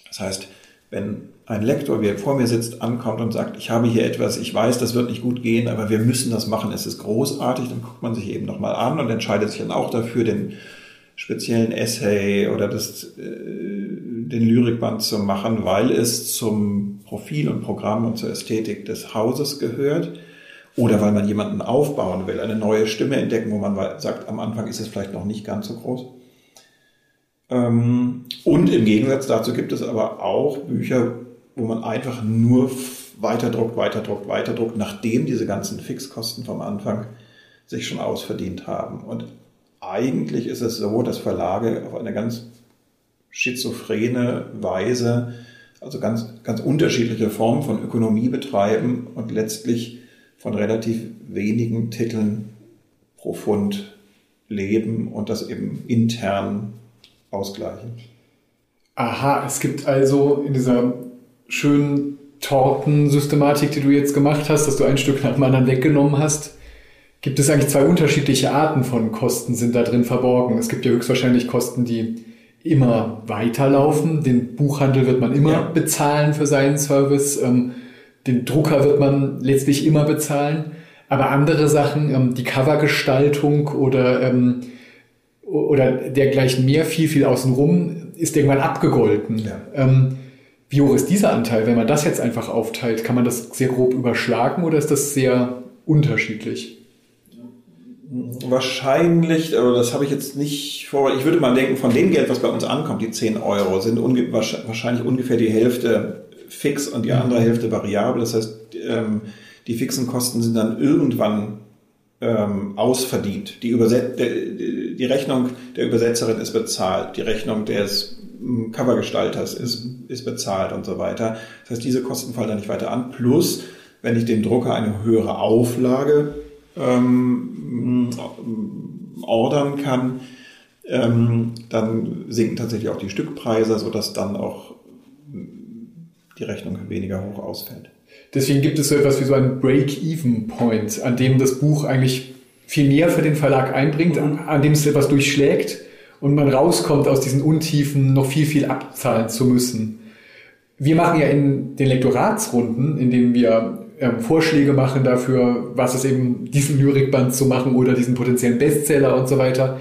Das heißt, wenn ein Lektor, wie er vor mir sitzt, ankommt und sagt, ich habe hier etwas, ich weiß, das wird nicht gut gehen, aber wir müssen das machen, es ist großartig, dann guckt man sich eben nochmal an und entscheidet sich dann auch dafür, den speziellen Essay oder das, äh, den Lyrikband zu machen, weil es zum Profil und Programm und zur Ästhetik des Hauses gehört. Oder weil man jemanden aufbauen will, eine neue Stimme entdecken, wo man sagt, am Anfang ist es vielleicht noch nicht ganz so groß. Ähm, und im Gegensatz dazu gibt es aber auch Bücher, wo man einfach nur weiterdruckt, weiterdruckt, weiterdruckt, nachdem diese ganzen Fixkosten vom Anfang sich schon ausverdient haben. Und eigentlich ist es so, dass Verlage auf eine ganz schizophrene Weise, also ganz, ganz unterschiedliche Formen von Ökonomie betreiben und letztlich von relativ wenigen Titeln pro Pfund leben und das eben intern ausgleichen. Aha, es gibt also in dieser schönen Tortensystematik, die du jetzt gemacht hast, dass du ein Stück nach dem anderen weggenommen hast, gibt es eigentlich zwei unterschiedliche Arten von Kosten sind da drin verborgen. Es gibt ja höchstwahrscheinlich Kosten, die immer weiterlaufen. Den Buchhandel wird man immer ja. bezahlen für seinen Service. Ähm, den Drucker wird man letztlich immer bezahlen, aber andere Sachen, ähm, die Covergestaltung oder, ähm, oder dergleichen mehr, viel, viel außenrum, ist irgendwann abgegolten. Ja. Ähm, wie hoch ist dieser Anteil? Wenn man das jetzt einfach aufteilt, kann man das sehr grob überschlagen oder ist das sehr unterschiedlich? Wahrscheinlich, aber das habe ich jetzt nicht vor. Ich würde mal denken, von dem Geld, was bei uns ankommt, die 10 Euro, sind unge wahrscheinlich ungefähr die Hälfte fix und die andere Hälfte variabel. Das heißt, ähm, die fixen Kosten sind dann irgendwann ähm, ausverdient. Die, Überset die Rechnung der Übersetzerin ist bezahlt, die Rechnung des Covergestalters ist, ist bezahlt und so weiter. Das heißt, diese Kosten fallen dann nicht weiter an. Plus, wenn ich dem Drucker eine höhere Auflage ähm, ordern kann, ähm, dann sinken tatsächlich auch die Stückpreise, sodass dann auch die Rechnung weniger hoch ausfällt. Deswegen gibt es so etwas wie so einen Break-Even-Point, an dem das Buch eigentlich viel mehr für den Verlag einbringt, an, an dem es etwas durchschlägt und man rauskommt aus diesen Untiefen, noch viel, viel abzahlen zu müssen. Wir machen ja in den Lektoratsrunden, in denen wir ähm, Vorschläge machen dafür, was es eben diesen Lyrikband zu machen oder diesen potenziellen Bestseller und so weiter.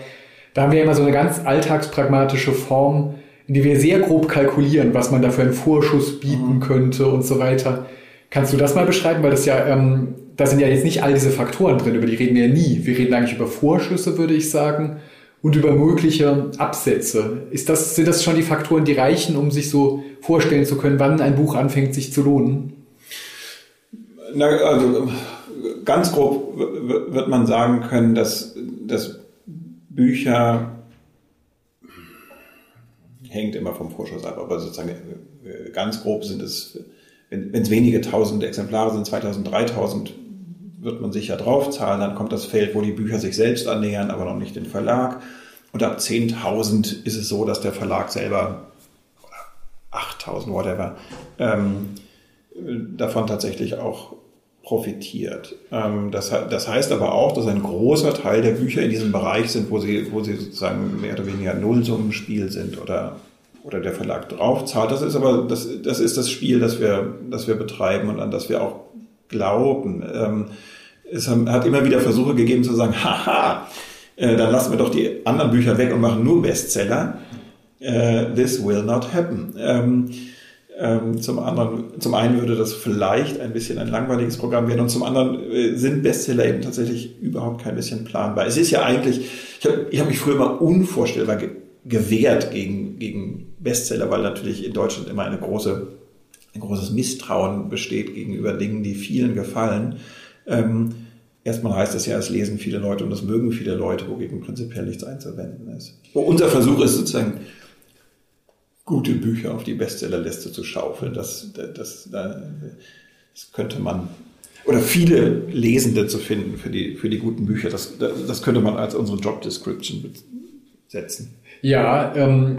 Da haben wir immer so eine ganz alltagspragmatische Form, indem wir sehr grob kalkulieren, was man da für einen Vorschuss bieten mhm. könnte und so weiter. Kannst du das mal beschreiben? Weil das ja, ähm, da sind ja jetzt nicht all diese Faktoren drin, über die reden wir ja nie. Wir reden eigentlich über Vorschüsse, würde ich sagen, und über mögliche Absätze. Ist das, sind das schon die Faktoren, die reichen, um sich so vorstellen zu können, wann ein Buch anfängt, sich zu lohnen? Na, also ganz grob wird man sagen können, dass, dass Bücher hängt immer vom Vorschuss ab, aber sozusagen äh, ganz grob sind es, wenn es wenige tausend Exemplare sind, 2000, 3000, wird man sicher draufzahlen. Dann kommt das Feld, wo die Bücher sich selbst annähern, aber noch nicht den Verlag. Und ab 10.000 ist es so, dass der Verlag selber, 8.000, whatever, ähm, davon tatsächlich auch profitiert. Ähm, das, das, heißt aber auch, dass ein großer Teil der Bücher in diesem Bereich sind, wo sie, wo sie sozusagen mehr oder weniger Nullsummenspiel sind oder, oder der Verlag draufzahlt. Das ist aber das, das ist das Spiel, das wir, das wir betreiben und an das wir auch glauben. Ähm, es hat immer wieder Versuche gegeben zu sagen, haha, äh, dann lassen wir doch die anderen Bücher weg und machen nur Bestseller. Äh, this will not happen. Ähm, ähm, zum anderen, zum einen würde das vielleicht ein bisschen ein langweiliges Programm werden und zum anderen äh, sind Bestseller eben tatsächlich überhaupt kein bisschen planbar. Es ist ja eigentlich, ich habe hab mich früher mal unvorstellbar ge gewehrt gegen, gegen Bestseller, weil natürlich in Deutschland immer eine große, ein großes Misstrauen besteht gegenüber Dingen, die vielen gefallen. Ähm, erstmal heißt es ja, es lesen viele Leute und es mögen viele Leute, wogegen prinzipiell nichts einzuwenden ist. Unser Versuch ist sozusagen, gute Bücher auf die Bestsellerliste zu schaufeln. Das, das, das, könnte man oder viele Lesende zu finden für die, für die guten Bücher. Das, das könnte man als unsere Job Description setzen. Ja, ähm,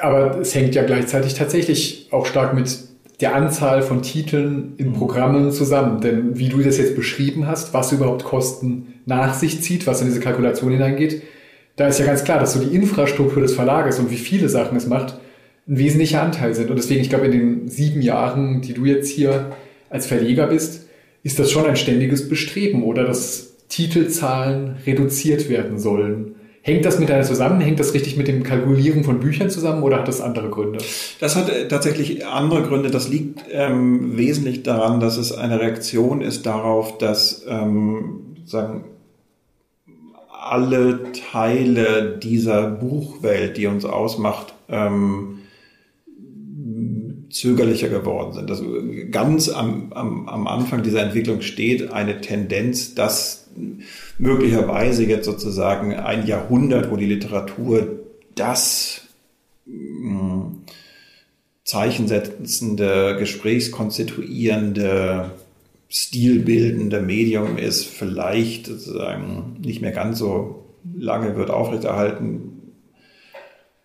aber es hängt ja gleichzeitig tatsächlich auch stark mit der Anzahl von Titeln in mhm. Programmen zusammen. Denn wie du das jetzt beschrieben hast, was überhaupt Kosten nach sich zieht, was in diese Kalkulation hineingeht, da ist ja ganz klar, dass so die Infrastruktur des Verlages und wie viele Sachen es macht, ein wesentlicher Anteil sind. Und deswegen, ich glaube, in den sieben Jahren, die du jetzt hier als Verleger bist, ist das schon ein ständiges Bestreben oder dass Titelzahlen reduziert werden sollen. Hängt das miteinander zusammen? Hängt das richtig mit dem Kalkulieren von Büchern zusammen oder hat das andere Gründe? Das hat äh, tatsächlich andere Gründe. Das liegt ähm, wesentlich daran, dass es eine Reaktion ist darauf, dass ähm, sagen, alle Teile dieser Buchwelt, die uns ausmacht, ähm, zögerlicher geworden sind. Also ganz am, am, am Anfang dieser Entwicklung steht eine Tendenz, dass möglicherweise jetzt sozusagen ein Jahrhundert, wo die Literatur das hm, zeichensetzende, gesprächskonstituierende, stilbildende Medium ist, vielleicht sozusagen nicht mehr ganz so lange wird aufrechterhalten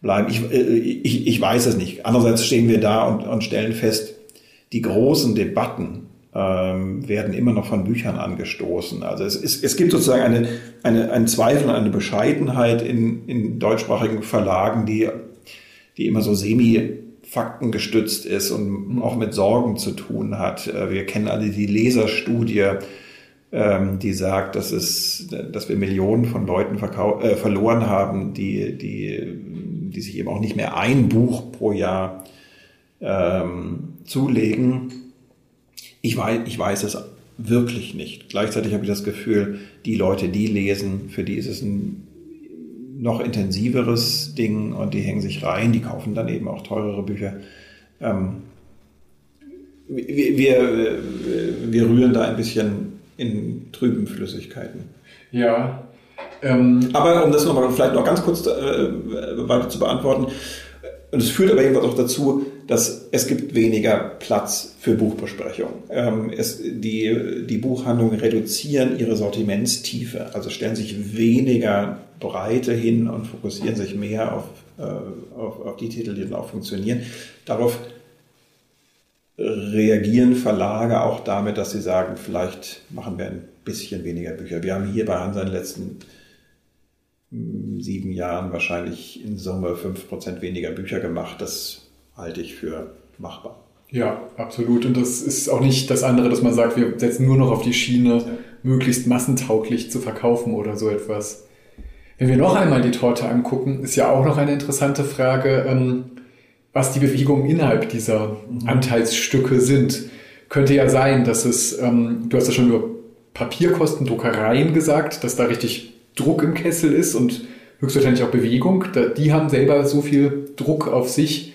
bleiben. Ich, äh, ich, ich weiß es nicht. Andererseits stehen wir da und, und stellen fest, die großen Debatten ähm, werden immer noch von Büchern angestoßen. Also es, es, es gibt sozusagen eine, eine, einen Zweifel, eine Bescheidenheit in, in deutschsprachigen Verlagen, die, die immer so semi faktengestützt ist und auch mit Sorgen zu tun hat. Äh, wir kennen alle die Leserstudie, ähm, die sagt, dass, es, dass wir Millionen von Leuten äh, verloren haben, die, die die sich eben auch nicht mehr ein Buch pro Jahr ähm, zulegen. Ich weiß, ich weiß es wirklich nicht. Gleichzeitig habe ich das Gefühl, die Leute, die lesen, für die ist es ein noch intensiveres Ding und die hängen sich rein, die kaufen dann eben auch teurere Bücher. Ähm, wir, wir, wir rühren da ein bisschen in trüben Flüssigkeiten. Ja, ähm, aber um das nochmal vielleicht noch ganz kurz äh, weiter zu beantworten, und es führt aber jedenfalls auch dazu, dass es gibt weniger Platz für Buchbesprechungen. Ähm, es, die, die Buchhandlungen reduzieren ihre Sortimentstiefe, also stellen sich weniger Breite hin und fokussieren sich mehr auf, äh, auf, auf die Titel, die dann auch funktionieren. Darauf reagieren Verlage auch damit, dass sie sagen, vielleicht machen wir ein bisschen weniger Bücher. Wir haben hier bei Hansa in den letzten sieben Jahren wahrscheinlich in Summe fünf Prozent weniger Bücher gemacht. Das halte ich für machbar. Ja, absolut. Und das ist auch nicht das andere, dass man sagt, wir setzen nur noch auf die Schiene, ja. möglichst massentauglich zu verkaufen oder so etwas. Wenn wir noch einmal die Torte angucken, ist ja auch noch eine interessante Frage. Ähm, was die Bewegungen innerhalb dieser mhm. Anteilsstücke sind. Könnte ja sein, dass es, ähm, du hast ja schon über Papierkosten, Druckereien gesagt, dass da richtig Druck im Kessel ist und höchstwahrscheinlich auch Bewegung. Die haben selber so viel Druck auf sich,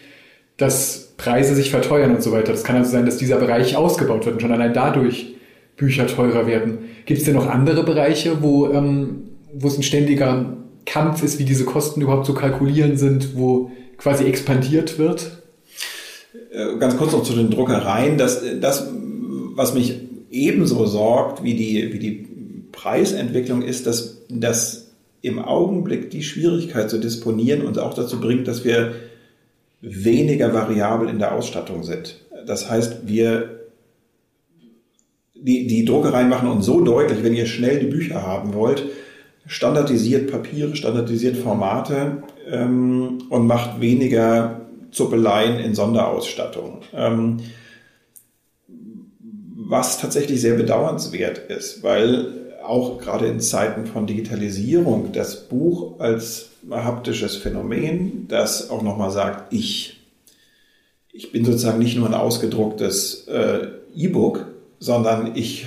dass Preise sich verteuern und so weiter. Das kann also sein, dass dieser Bereich ausgebaut wird und schon allein dadurch Bücher teurer werden. Gibt es denn noch andere Bereiche, wo, ähm, wo es ein ständiger Kampf ist, wie diese Kosten überhaupt zu kalkulieren sind, wo quasi expandiert wird? Äh, ganz kurz noch zu den Druckereien. Das, das was mich ebenso sorgt wie die, wie die Preisentwicklung ist, dass, dass im Augenblick die Schwierigkeit zu disponieren uns auch dazu bringt, dass wir weniger variabel in der Ausstattung sind. Das heißt, wir die, die Druckereien machen uns so deutlich, wenn ihr schnell die Bücher haben wollt, standardisiert Papiere, standardisiert Formate ähm, und macht weniger Zuppeleien in Sonderausstattung. Ähm, was tatsächlich sehr bedauernswert ist, weil auch gerade in Zeiten von Digitalisierung das Buch als haptisches Phänomen, das auch nochmal sagt, ich, ich bin sozusagen nicht nur ein ausgedrucktes äh, E-Book, sondern ich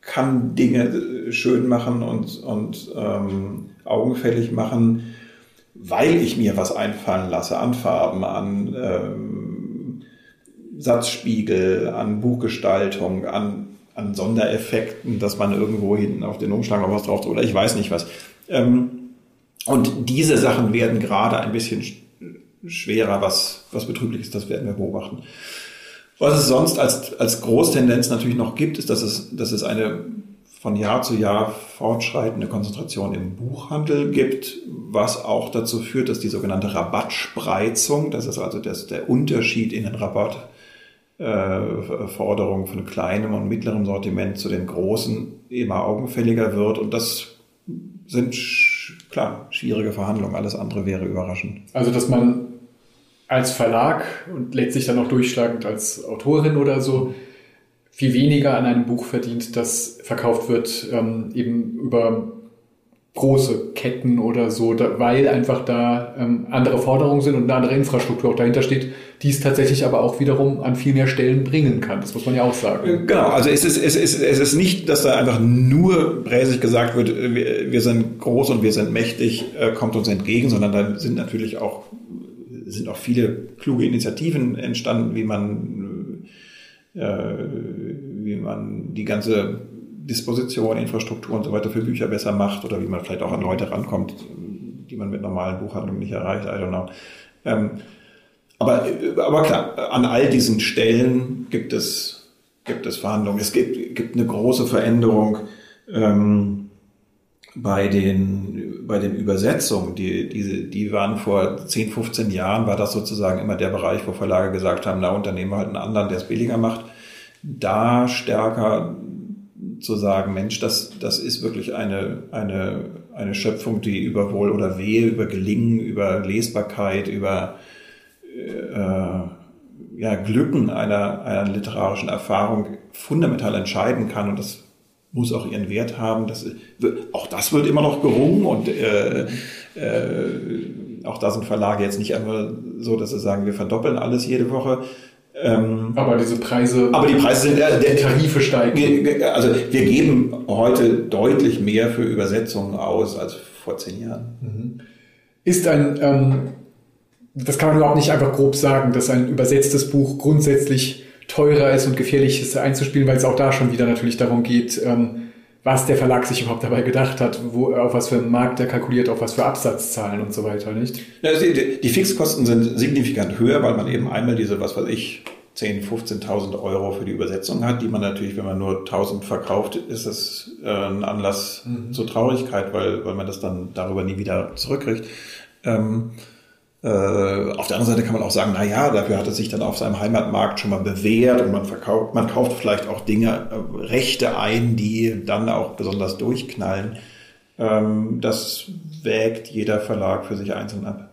kann Dinge schön machen und, und ähm, augenfällig machen, weil ich mir was einfallen lasse an Farben, an ähm, Satzspiegel, an Buchgestaltung, an, an Sondereffekten, dass man irgendwo hinten auf den Umschlag noch was drauf oder ich weiß nicht was. Ähm, und diese Sachen werden gerade ein bisschen schwerer, was, was betrüblich ist, das werden wir beobachten. Was es sonst als, als Großtendenz natürlich noch gibt, ist, dass es, dass es eine von Jahr zu Jahr fortschreitende Konzentration im Buchhandel gibt, was auch dazu führt, dass die sogenannte Rabattspreizung, das ist also das, der Unterschied in den Rabattforderungen äh, von kleinem und mittlerem Sortiment zu den großen immer augenfälliger wird. Und das sind klar schwierige Verhandlungen. Alles andere wäre überraschend. Also, dass man als Verlag und letztlich dann auch durchschlagend als Autorin oder so viel weniger an einem Buch verdient, das verkauft wird ähm, eben über große Ketten oder so, da, weil einfach da ähm, andere Forderungen sind und eine andere Infrastruktur auch dahinter steht, die es tatsächlich aber auch wiederum an viel mehr Stellen bringen kann. Das muss man ja auch sagen. Äh, genau, also es ist, es ist, es ist nicht, dass da einfach nur bräsig gesagt wird, wir, wir sind groß und wir sind mächtig, äh, kommt uns entgegen, sondern da sind natürlich auch sind auch viele kluge Initiativen entstanden, wie man, äh, wie man die ganze Disposition, Infrastruktur und so weiter für Bücher besser macht oder wie man vielleicht auch an Leute rankommt, die man mit normalen Buchhandlungen nicht erreicht. I don't know. Ähm, aber, aber klar, an all diesen Stellen gibt es, gibt es Verhandlungen. Es gibt, gibt eine große Veränderung ähm, bei den bei den Übersetzungen, die, die, die waren vor 10, 15 Jahren, war das sozusagen immer der Bereich, wo Verlage gesagt haben, na, unternehmen halt einen anderen, der es billiger macht. Da stärker zu sagen, Mensch, das, das ist wirklich eine, eine, eine Schöpfung, die über Wohl oder Wehe, über Gelingen, über Lesbarkeit, über äh, ja, Glücken einer, einer literarischen Erfahrung fundamental entscheiden kann. Und das muss auch ihren Wert haben. Das, auch das wird immer noch gerungen und äh, äh, auch da sind Verlage jetzt nicht einfach so, dass sie sagen, wir verdoppeln alles jede Woche. Ähm, aber diese Preise, aber die Preise sind, äh, der Tarife steigen. Also wir geben heute deutlich mehr für Übersetzungen aus als vor zehn Jahren. Mhm. Ist ein, ähm, das kann man überhaupt nicht einfach grob sagen, dass ein übersetztes Buch grundsätzlich teurer ist und gefährlich ist einzuspielen, weil es auch da schon wieder natürlich darum geht, ähm, was der Verlag sich überhaupt dabei gedacht hat, wo, auf was für einen Markt er kalkuliert, auf was für Absatzzahlen und so weiter, nicht? Ja, die, die Fixkosten sind signifikant höher, weil man eben einmal diese, was weiß ich, 10.000, 15.000 Euro für die Übersetzung hat, die man natürlich, wenn man nur 1.000 verkauft, ist das äh, ein Anlass mhm. zur Traurigkeit, weil, weil man das dann darüber nie wieder zurückkriegt. Ähm, äh, auf der anderen Seite kann man auch sagen, na ja, dafür hat es sich dann auf seinem Heimatmarkt schon mal bewährt und man verkauft, man kauft vielleicht auch Dinge, äh, Rechte ein, die dann auch besonders durchknallen. Ähm, das wägt jeder Verlag für sich einzeln ab.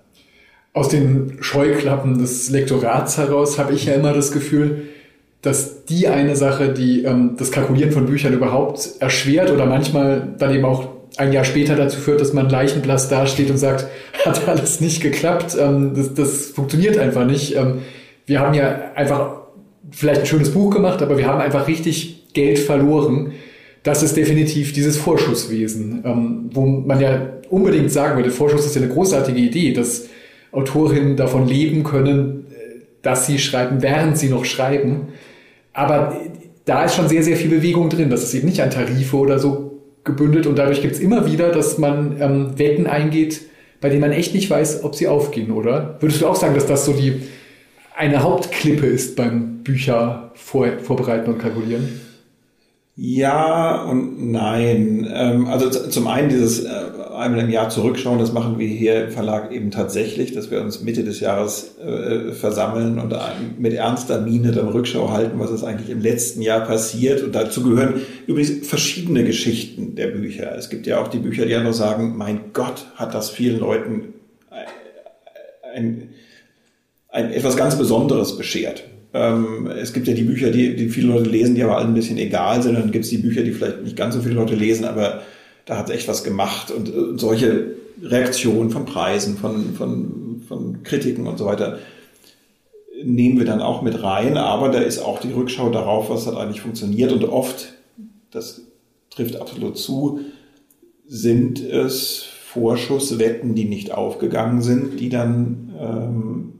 Aus den Scheuklappen des Lektorats heraus habe ich ja immer das Gefühl, dass die eine Sache, die ähm, das Kalkulieren von Büchern überhaupt erschwert oder manchmal dann eben auch ein Jahr später dazu führt, dass man leichenblass dasteht und sagt, hat alles nicht geklappt, ähm, das, das funktioniert einfach nicht. Ähm, wir haben ja einfach vielleicht ein schönes Buch gemacht, aber wir haben einfach richtig Geld verloren. Das ist definitiv dieses Vorschusswesen, ähm, wo man ja unbedingt sagen würde, Vorschuss ist ja eine großartige Idee, dass Autorinnen davon leben können, äh, dass sie schreiben, während sie noch schreiben. Aber da ist schon sehr, sehr viel Bewegung drin. Das ist eben nicht an Tarife oder so gebündelt und dadurch gibt es immer wieder, dass man ähm, Wetten eingeht, bei denen man echt nicht weiß, ob sie aufgehen, oder? Würdest du auch sagen, dass das so die eine Hauptklippe ist beim Bücher vor, vorbereiten und kalkulieren? Ja und nein. Ähm, also zum einen dieses äh, einmal im Jahr zurückschauen, das machen wir hier im Verlag eben tatsächlich, dass wir uns Mitte des Jahres äh, versammeln und mit ernster Miene dann Rückschau halten, was ist eigentlich im letzten Jahr passiert. Und dazu gehören übrigens verschiedene Geschichten der Bücher. Es gibt ja auch die Bücher, die einfach sagen, mein Gott, hat das vielen Leuten ein, ein, etwas ganz Besonderes beschert. Ähm, es gibt ja die Bücher, die, die viele Leute lesen, die aber allen ein bisschen egal sind. dann gibt es die Bücher, die vielleicht nicht ganz so viele Leute lesen, aber da hat es echt was gemacht. Und, und solche Reaktionen von Preisen, von, von, von Kritiken und so weiter nehmen wir dann auch mit rein. Aber da ist auch die Rückschau darauf, was hat eigentlich funktioniert. Und oft, das trifft absolut zu, sind es Vorschusswetten, die nicht aufgegangen sind, die dann ähm,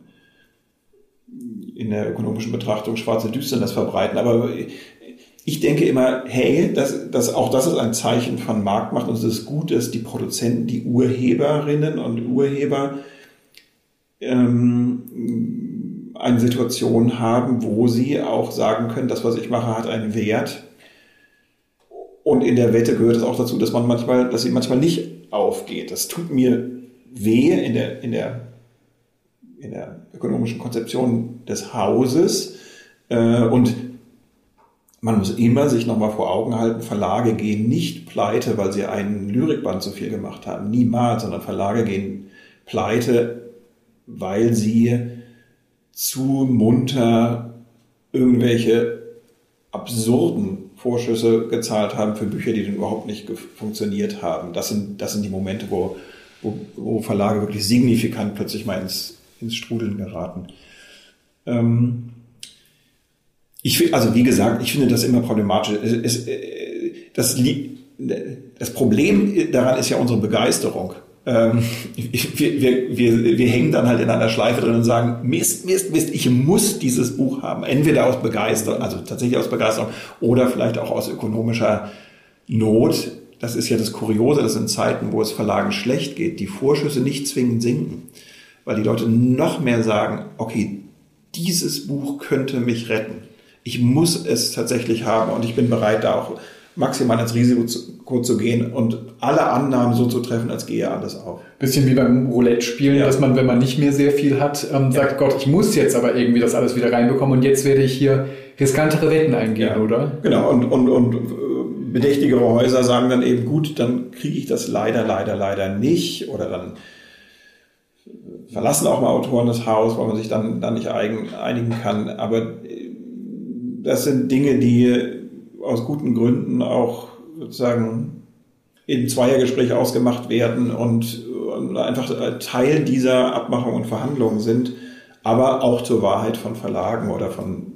in der ökonomischen Betrachtung schwarze Düsternis verbreiten. Aber ich denke immer, hey, das, das, auch das ist ein Zeichen von Marktmacht und es ist gut, dass die Produzenten, die Urheberinnen und Urheber ähm, eine Situation haben, wo sie auch sagen können, das, was ich mache, hat einen Wert. Und in der Wette gehört es auch dazu, dass man manchmal, dass sie manchmal nicht aufgeht. Das tut mir weh in der, in der in der ökonomischen Konzeption des Hauses. Äh, und man muss immer sich nochmal vor Augen halten, Verlage gehen nicht pleite, weil sie einen Lyrikband zu viel gemacht haben. Niemals, sondern Verlage gehen pleite, weil sie zu munter irgendwelche absurden Vorschüsse gezahlt haben für Bücher, die dann überhaupt nicht funktioniert haben. Das sind, das sind die Momente, wo, wo, wo Verlage wirklich signifikant plötzlich mal ins, ins Strudeln geraten. Ähm, ich also wie gesagt, ich finde das immer problematisch. Es, äh, das, das Problem daran ist ja unsere Begeisterung. Ähm, wir, wir, wir, wir hängen dann halt in einer Schleife drin und sagen, Mist, Mist, Mist, ich muss dieses Buch haben. Entweder aus Begeisterung, also tatsächlich aus Begeisterung, oder vielleicht auch aus ökonomischer Not. Das ist ja das Kuriose, dass in Zeiten, wo es Verlagen schlecht geht, die Vorschüsse nicht zwingend sinken weil die Leute noch mehr sagen, okay, dieses Buch könnte mich retten. Ich muss es tatsächlich haben und ich bin bereit, da auch maximal ins Risiko zu, zu gehen und alle Annahmen so zu treffen, als gehe alles auf. Bisschen wie beim Roulette-Spielen, ja. dass man, wenn man nicht mehr sehr viel hat, ähm, sagt, ja. Gott, ich muss jetzt aber irgendwie das alles wieder reinbekommen und jetzt werde ich hier riskantere Wetten eingehen, ja. oder? Genau, und, und, und äh, bedächtigere Häuser sagen dann eben, gut, dann kriege ich das leider, leider, leider nicht oder dann verlassen auch mal Autoren das Haus, weil man sich dann, dann nicht eigen, einigen kann. Aber äh, das sind Dinge, die aus guten Gründen auch sozusagen in Zweiergespräch ausgemacht werden und, und einfach Teil dieser Abmachung und Verhandlungen sind, aber auch zur Wahrheit von Verlagen oder von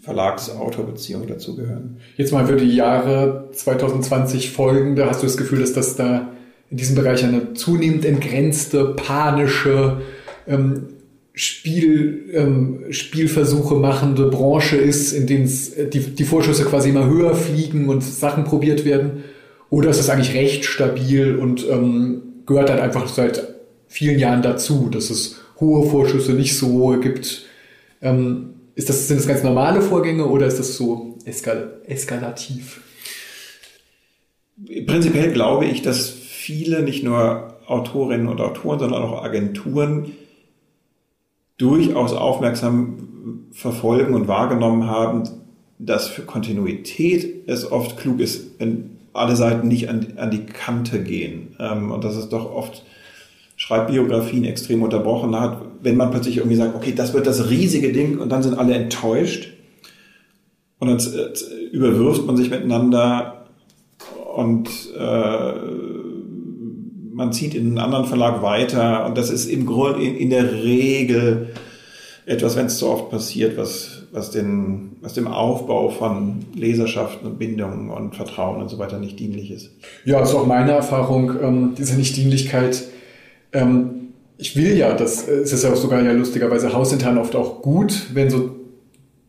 Verlagsautorbeziehungen dazugehören. Jetzt mal für die Jahre 2020 folgende, hast du das Gefühl, dass das da in diesem Bereich eine zunehmend entgrenzte, panische ähm, Spiel, ähm, Spielversuche machende Branche ist, in denen äh, die, die Vorschüsse quasi immer höher fliegen und Sachen probiert werden? Oder ist es eigentlich recht stabil und ähm, gehört dann einfach seit vielen Jahren dazu, dass es hohe Vorschüsse, nicht so hohe gibt? Ähm, ist das, sind das ganz normale Vorgänge oder ist das so eskal eskalativ? Prinzipiell glaube ich, dass viele, nicht nur Autorinnen und Autoren, sondern auch Agenturen durchaus aufmerksam verfolgen und wahrgenommen haben, dass für Kontinuität es oft klug ist, wenn alle Seiten nicht an, an die Kante gehen. Ähm, und dass es doch oft Schreibbiografien extrem unterbrochen hat, wenn man plötzlich irgendwie sagt, okay, das wird das riesige Ding und dann sind alle enttäuscht. Und dann überwirft man sich miteinander und äh, man zieht in einen anderen Verlag weiter und das ist im Grunde in, in der Regel etwas, wenn es zu oft passiert, was, was, den, was dem Aufbau von Leserschaften und Bindungen und Vertrauen und so weiter nicht dienlich ist. Ja, das ist auch meine Erfahrung, ähm, diese Nichtdienlichkeit. Ähm, ich will ja, das es ist ja auch sogar ja lustigerweise hausintern oft auch gut, wenn so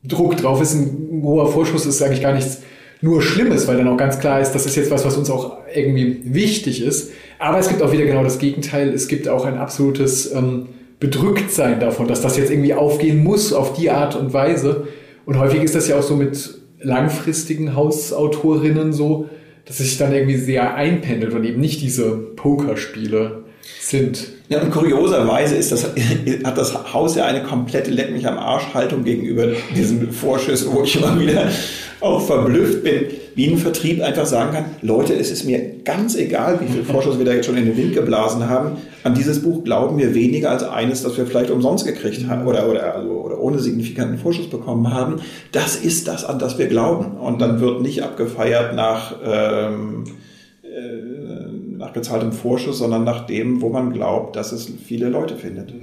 Druck drauf ist, ein hoher Vorschuss ist eigentlich gar nichts nur Schlimmes, weil dann auch ganz klar ist, das ist jetzt was, was uns auch irgendwie wichtig ist. Aber es gibt auch wieder genau das Gegenteil. Es gibt auch ein absolutes ähm, Bedrücktsein davon, dass das jetzt irgendwie aufgehen muss auf die Art und Weise. Und häufig ist das ja auch so mit langfristigen Hausautorinnen so, dass sich dann irgendwie sehr einpendelt und eben nicht diese Pokerspiele sind. Ja, und kurioserweise ist das, hat das Haus ja eine komplette Leck mich am Arsch Haltung gegenüber diesen Vorschüssen, wo ich immer wieder auch verblüfft bin, wie ein Vertrieb einfach sagen kann, Leute, es ist mir ganz egal, wie viel Vorschuss wir da jetzt schon in den Wind geblasen haben. An dieses Buch glauben wir weniger als eines, das wir vielleicht umsonst gekriegt haben oder, oder, also, oder ohne signifikanten Vorschuss bekommen haben. Das ist das, an das wir glauben. Und dann wird nicht abgefeiert nach, ähm, äh, nach gezahltem Vorschuss, sondern nach dem, wo man glaubt, dass es viele Leute findet.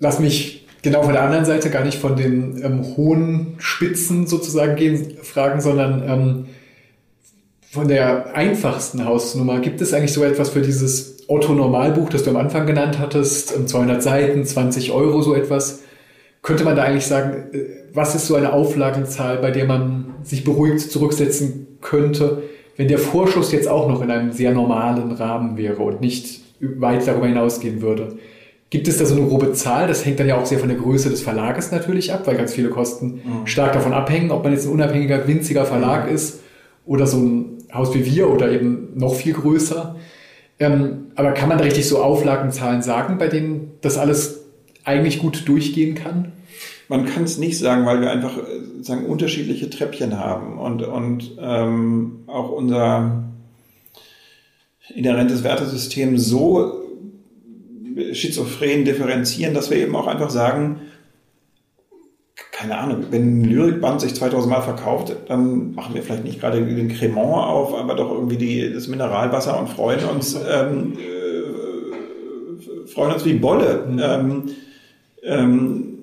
Lass mich genau von der anderen Seite gar nicht von den ähm, hohen Spitzen sozusagen gehen, fragen, sondern ähm, von der einfachsten Hausnummer. Gibt es eigentlich so etwas für dieses Otto-Normalbuch, das du am Anfang genannt hattest, 200 ähm, Seiten, 20 Euro, so etwas? Könnte man da eigentlich sagen, äh, was ist so eine Auflagenzahl, bei der man sich beruhigt zurücksetzen könnte, wenn der Vorschuss jetzt auch noch in einem sehr normalen Rahmen wäre und nicht weit darüber hinausgehen würde? Gibt es da so eine grobe Zahl? Das hängt dann ja auch sehr von der Größe des Verlages natürlich ab, weil ganz viele Kosten mhm. stark davon abhängen, ob man jetzt ein unabhängiger, winziger Verlag mhm. ist oder so ein Haus wie wir oder eben noch viel größer. Ähm, aber kann man da richtig so Auflagenzahlen sagen, bei denen das alles eigentlich gut durchgehen kann? Man kann es nicht sagen, weil wir einfach äh, sagen unterschiedliche Treppchen haben und und ähm, auch unser inhärentes Wertesystem so schizophren differenzieren, dass wir eben auch einfach sagen, keine Ahnung, wenn ein Lyrikband sich 2000 Mal verkauft, dann machen wir vielleicht nicht gerade den Cremant auf, aber doch irgendwie die, das Mineralwasser und freuen uns, ähm, äh, freuen uns wie Bolle. Mhm. Ähm, ähm,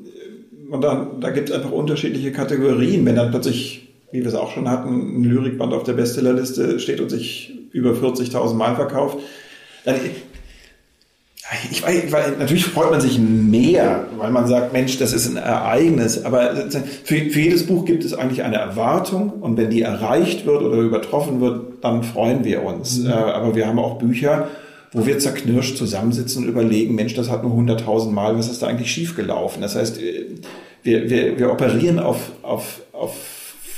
und da, da gibt es einfach unterschiedliche Kategorien. Wenn dann plötzlich, wie wir es auch schon hatten, ein Lyrikband auf der Bestsellerliste steht und sich über 40.000 Mal verkauft, dann ich weiß, weil natürlich freut man sich mehr, weil man sagt, Mensch, das ist ein Ereignis. Aber für, für jedes Buch gibt es eigentlich eine Erwartung und wenn die erreicht wird oder übertroffen wird, dann freuen wir uns. Mhm. Äh, aber wir haben auch Bücher, wo wir zerknirscht zusammensitzen und überlegen, Mensch, das hat nur 100.000 Mal, was ist da eigentlich schiefgelaufen? Das heißt, äh, wir, wir, wir operieren auf, auf, auf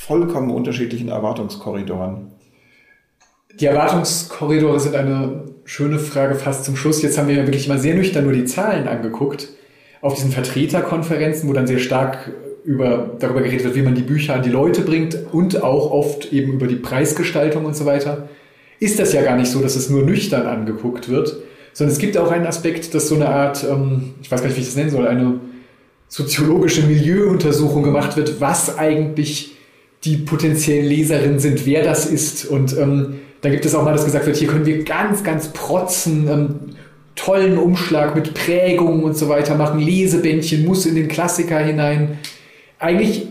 vollkommen unterschiedlichen Erwartungskorridoren. Die Erwartungskorridore sind eine schöne Frage fast zum Schluss. Jetzt haben wir ja wirklich mal sehr nüchtern nur die Zahlen angeguckt. Auf diesen Vertreterkonferenzen, wo dann sehr stark über, darüber geredet wird, wie man die Bücher an die Leute bringt und auch oft eben über die Preisgestaltung und so weiter, ist das ja gar nicht so, dass es nur nüchtern angeguckt wird, sondern es gibt auch einen Aspekt, dass so eine Art, ähm, ich weiß gar nicht, wie ich das nennen soll, eine soziologische Milieuuntersuchung gemacht wird, was eigentlich die potenziellen Leserinnen sind, wer das ist und ähm, da gibt es auch mal, dass gesagt wird, hier können wir ganz, ganz protzen, ähm, tollen Umschlag mit Prägungen und so weiter machen, Lesebändchen muss in den Klassiker hinein. Eigentlich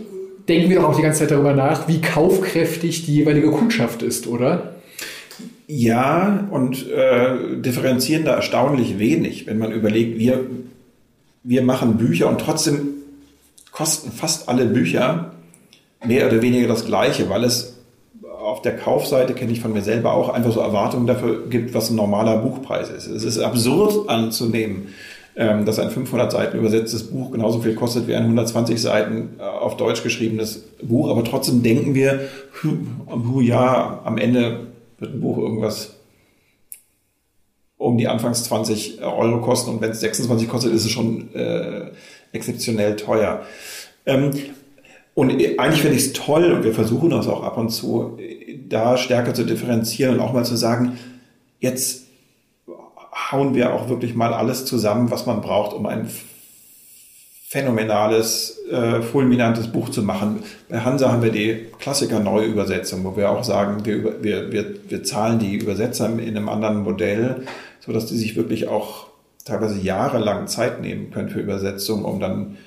denken wir doch auch die ganze Zeit darüber nach, wie kaufkräftig die jeweilige Kundschaft ist, oder? Ja, und äh, differenzieren da erstaunlich wenig, wenn man überlegt, wir, wir machen Bücher und trotzdem kosten fast alle Bücher mehr oder weniger das Gleiche, weil es auf der Kaufseite kenne ich von mir selber auch einfach so Erwartungen dafür gibt, was ein normaler Buchpreis ist. Es ist absurd anzunehmen, ähm, dass ein 500 Seiten übersetztes Buch genauso viel kostet wie ein 120 Seiten äh, auf Deutsch geschriebenes Buch. Aber trotzdem denken wir, ja, am Ende wird ein Buch irgendwas um die anfangs 20 Euro kosten und wenn es 26 kostet, ist es schon äh, exzeptionell teuer. Ähm, und eigentlich finde ich es toll, und wir versuchen das auch ab und zu, da stärker zu differenzieren und auch mal zu sagen, jetzt hauen wir auch wirklich mal alles zusammen, was man braucht, um ein phänomenales, äh, fulminantes Buch zu machen. Bei Hansa haben wir die Klassiker-Neuübersetzung, wo wir auch sagen, wir, wir, wir, wir zahlen die Übersetzer in einem anderen Modell, so dass die sich wirklich auch teilweise jahrelang Zeit nehmen können für Übersetzung, um dann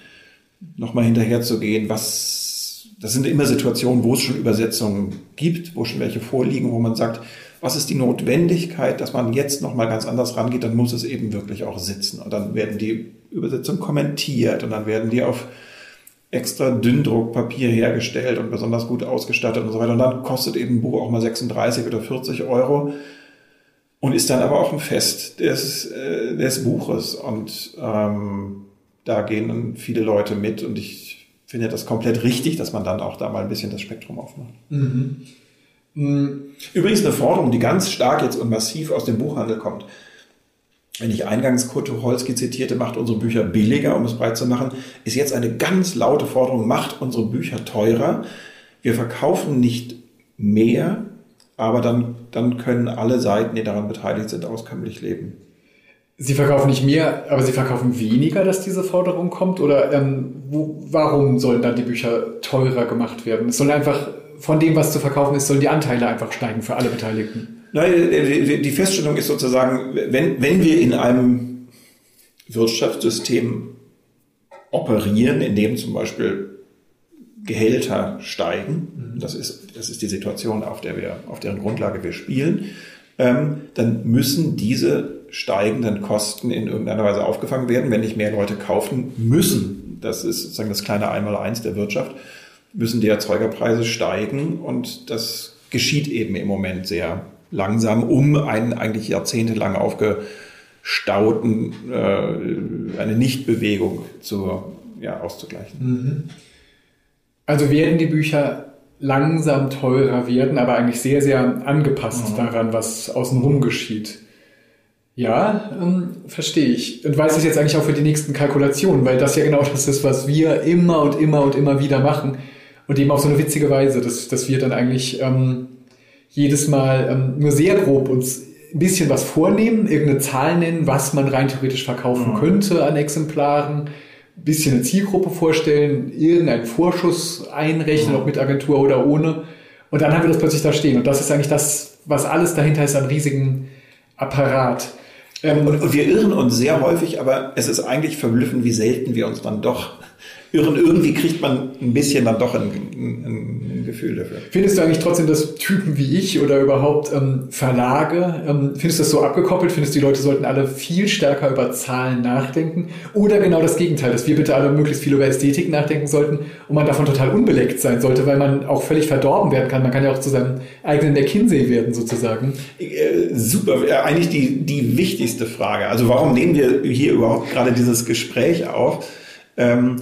nochmal hinterher zu gehen, was, das sind immer Situationen, wo es schon Übersetzungen gibt, wo schon welche vorliegen, wo man sagt, was ist die Notwendigkeit, dass man jetzt nochmal ganz anders rangeht, dann muss es eben wirklich auch sitzen. Und dann werden die Übersetzungen kommentiert und dann werden die auf extra Dünndruckpapier hergestellt und besonders gut ausgestattet und so weiter. Und dann kostet eben ein Buch auch mal 36 oder 40 Euro und ist dann aber auch ein Fest des, äh, des Buches. Und ähm, da gehen dann viele Leute mit und ich finde das komplett richtig, dass man dann auch da mal ein bisschen das Spektrum aufmacht. Mhm. Mhm. Übrigens eine Forderung, die ganz stark jetzt und massiv aus dem Buchhandel kommt. Wenn ich eingangs Kurt Tucholsky zitierte, macht unsere Bücher billiger, um es breit zu machen, ist jetzt eine ganz laute Forderung, macht unsere Bücher teurer. Wir verkaufen nicht mehr, aber dann, dann können alle Seiten, die daran beteiligt sind, auskömmlich leben. Sie verkaufen nicht mehr, aber Sie verkaufen weniger, dass diese Forderung kommt? Oder ähm, wo, warum sollen dann die Bücher teurer gemacht werden? Es soll einfach von dem, was zu verkaufen ist, sollen die Anteile einfach steigen für alle Beteiligten. Nein, die Feststellung ist sozusagen, wenn, wenn wir in einem Wirtschaftssystem operieren, in dem zum Beispiel Gehälter steigen, mhm. das ist, das ist die Situation, auf der wir, auf deren Grundlage wir spielen, ähm, dann müssen diese steigenden Kosten in irgendeiner Weise aufgefangen werden. Wenn nicht mehr Leute kaufen müssen, das ist sozusagen das kleine Einmaleins der Wirtschaft, müssen die Erzeugerpreise steigen und das geschieht eben im Moment sehr langsam, um einen eigentlich jahrzehntelang aufgestauten, äh, eine Nichtbewegung zu, ja, auszugleichen. Mhm. Also werden die Bücher langsam teurer werden, aber eigentlich sehr, sehr angepasst mhm. daran, was außenrum geschieht. Ja, ähm, verstehe ich. Und weiß es jetzt eigentlich auch für die nächsten Kalkulationen, weil das ja genau das ist, was wir immer und immer und immer wieder machen. Und eben auf so eine witzige Weise, dass, dass wir dann eigentlich ähm, jedes Mal ähm, nur sehr grob uns ein bisschen was vornehmen, irgendeine Zahl nennen, was man rein theoretisch verkaufen mhm. könnte an Exemplaren, bisschen eine Zielgruppe vorstellen, irgendeinen Vorschuss einrechnen, mhm. ob mit Agentur oder ohne. Und dann haben wir das plötzlich da stehen. Und das ist eigentlich das, was alles dahinter ist an riesigen Apparat. Ähm, und, und wir irren uns sehr häufig, aber es ist eigentlich verblüffend, wie selten wir uns dann doch. Irgendwie kriegt man ein bisschen dann doch ein, ein, ein Gefühl dafür. Findest du eigentlich trotzdem, dass Typen wie ich oder überhaupt ähm, Verlage, ähm, findest du das so abgekoppelt? Findest du, die Leute sollten alle viel stärker über Zahlen nachdenken? Oder genau das Gegenteil, dass wir bitte alle möglichst viel über Ästhetik nachdenken sollten und man davon total unbeleckt sein sollte, weil man auch völlig verdorben werden kann. Man kann ja auch zu seinem eigenen McKinsey werden sozusagen. Äh, super, äh, eigentlich die, die wichtigste Frage. Also warum nehmen wir hier überhaupt gerade dieses Gespräch auf? Ähm,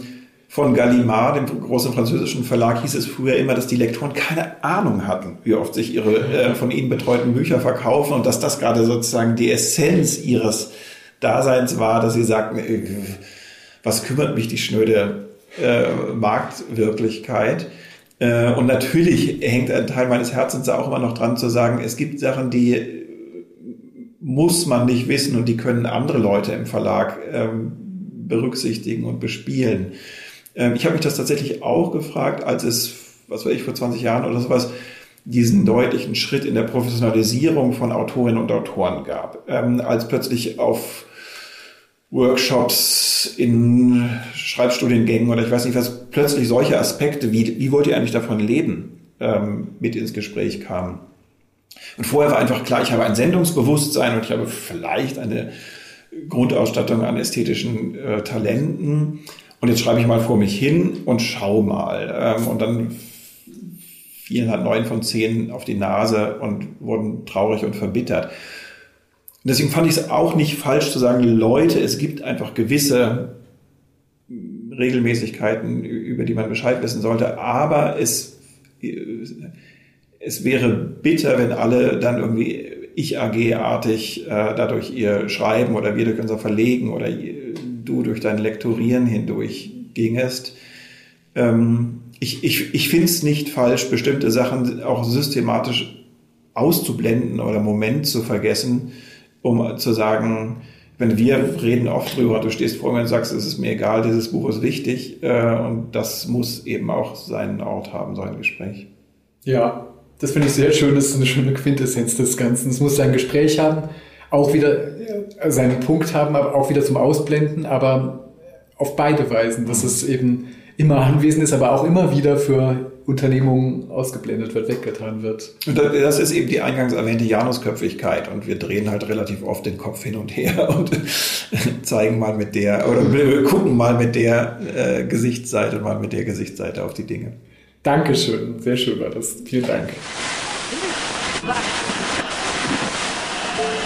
von Gallimard, dem großen französischen Verlag, hieß es früher immer, dass die Lektoren keine Ahnung hatten, wie oft sich ihre äh, von ihnen betreuten Bücher verkaufen und dass das gerade sozusagen die Essenz ihres Daseins war, dass sie sagten, äh, was kümmert mich die schnöde äh, Marktwirklichkeit? Äh, und natürlich hängt ein Teil meines Herzens auch immer noch dran zu sagen, es gibt Sachen, die muss man nicht wissen und die können andere Leute im Verlag ähm, berücksichtigen und bespielen. Ähm, ich habe mich das tatsächlich auch gefragt, als es, was weiß ich, vor 20 Jahren oder sowas, diesen deutlichen Schritt in der Professionalisierung von Autorinnen und Autoren gab. Ähm, als plötzlich auf Workshops, in Schreibstudiengängen oder ich weiß nicht was, plötzlich solche Aspekte wie, wie wollt ihr eigentlich davon leben, ähm, mit ins Gespräch kamen. Und vorher war einfach klar, ich habe ein Sendungsbewusstsein und ich habe vielleicht eine Grundausstattung an ästhetischen äh, Talenten. Und jetzt schreibe ich mal vor mich hin und schau mal. Ähm, und dann fielen halt neun von zehn auf die Nase und wurden traurig und verbittert. Und deswegen fand ich es auch nicht falsch zu sagen, Leute, es gibt einfach gewisse Regelmäßigkeiten, über die man Bescheid wissen sollte, aber es, es wäre bitter, wenn alle dann irgendwie Ich-AG-artig äh, dadurch ihr Schreiben oder wir durch unser Verlegen oder du durch dein Lektorieren hindurch gingest. Ähm, ich ich, ich finde es nicht falsch, bestimmte Sachen auch systematisch auszublenden oder Moment zu vergessen, um zu sagen, wenn wir reden oft drüber, du stehst vor mir und sagst, es ist mir egal, dieses Buch ist wichtig äh, und das muss eben auch seinen Ort haben, so ein Gespräch. Ja, das finde ich sehr schön, das ist eine schöne Quintessenz des Ganzen. Es muss ein Gespräch haben, auch wieder äh, seinen Punkt haben, aber auch wieder zum Ausblenden, aber auf beide Weisen, dass es eben immer anwesend ist, aber auch immer wieder für Unternehmungen ausgeblendet wird, weggetan wird. Und das ist eben die eingangs erwähnte Janusköpfigkeit und wir drehen halt relativ oft den Kopf hin und her und zeigen mal mit der oder wir gucken mal mit der äh, Gesichtsseite mal mit der Gesichtsseite auf die Dinge. Dankeschön, sehr schön war das. Vielen Dank.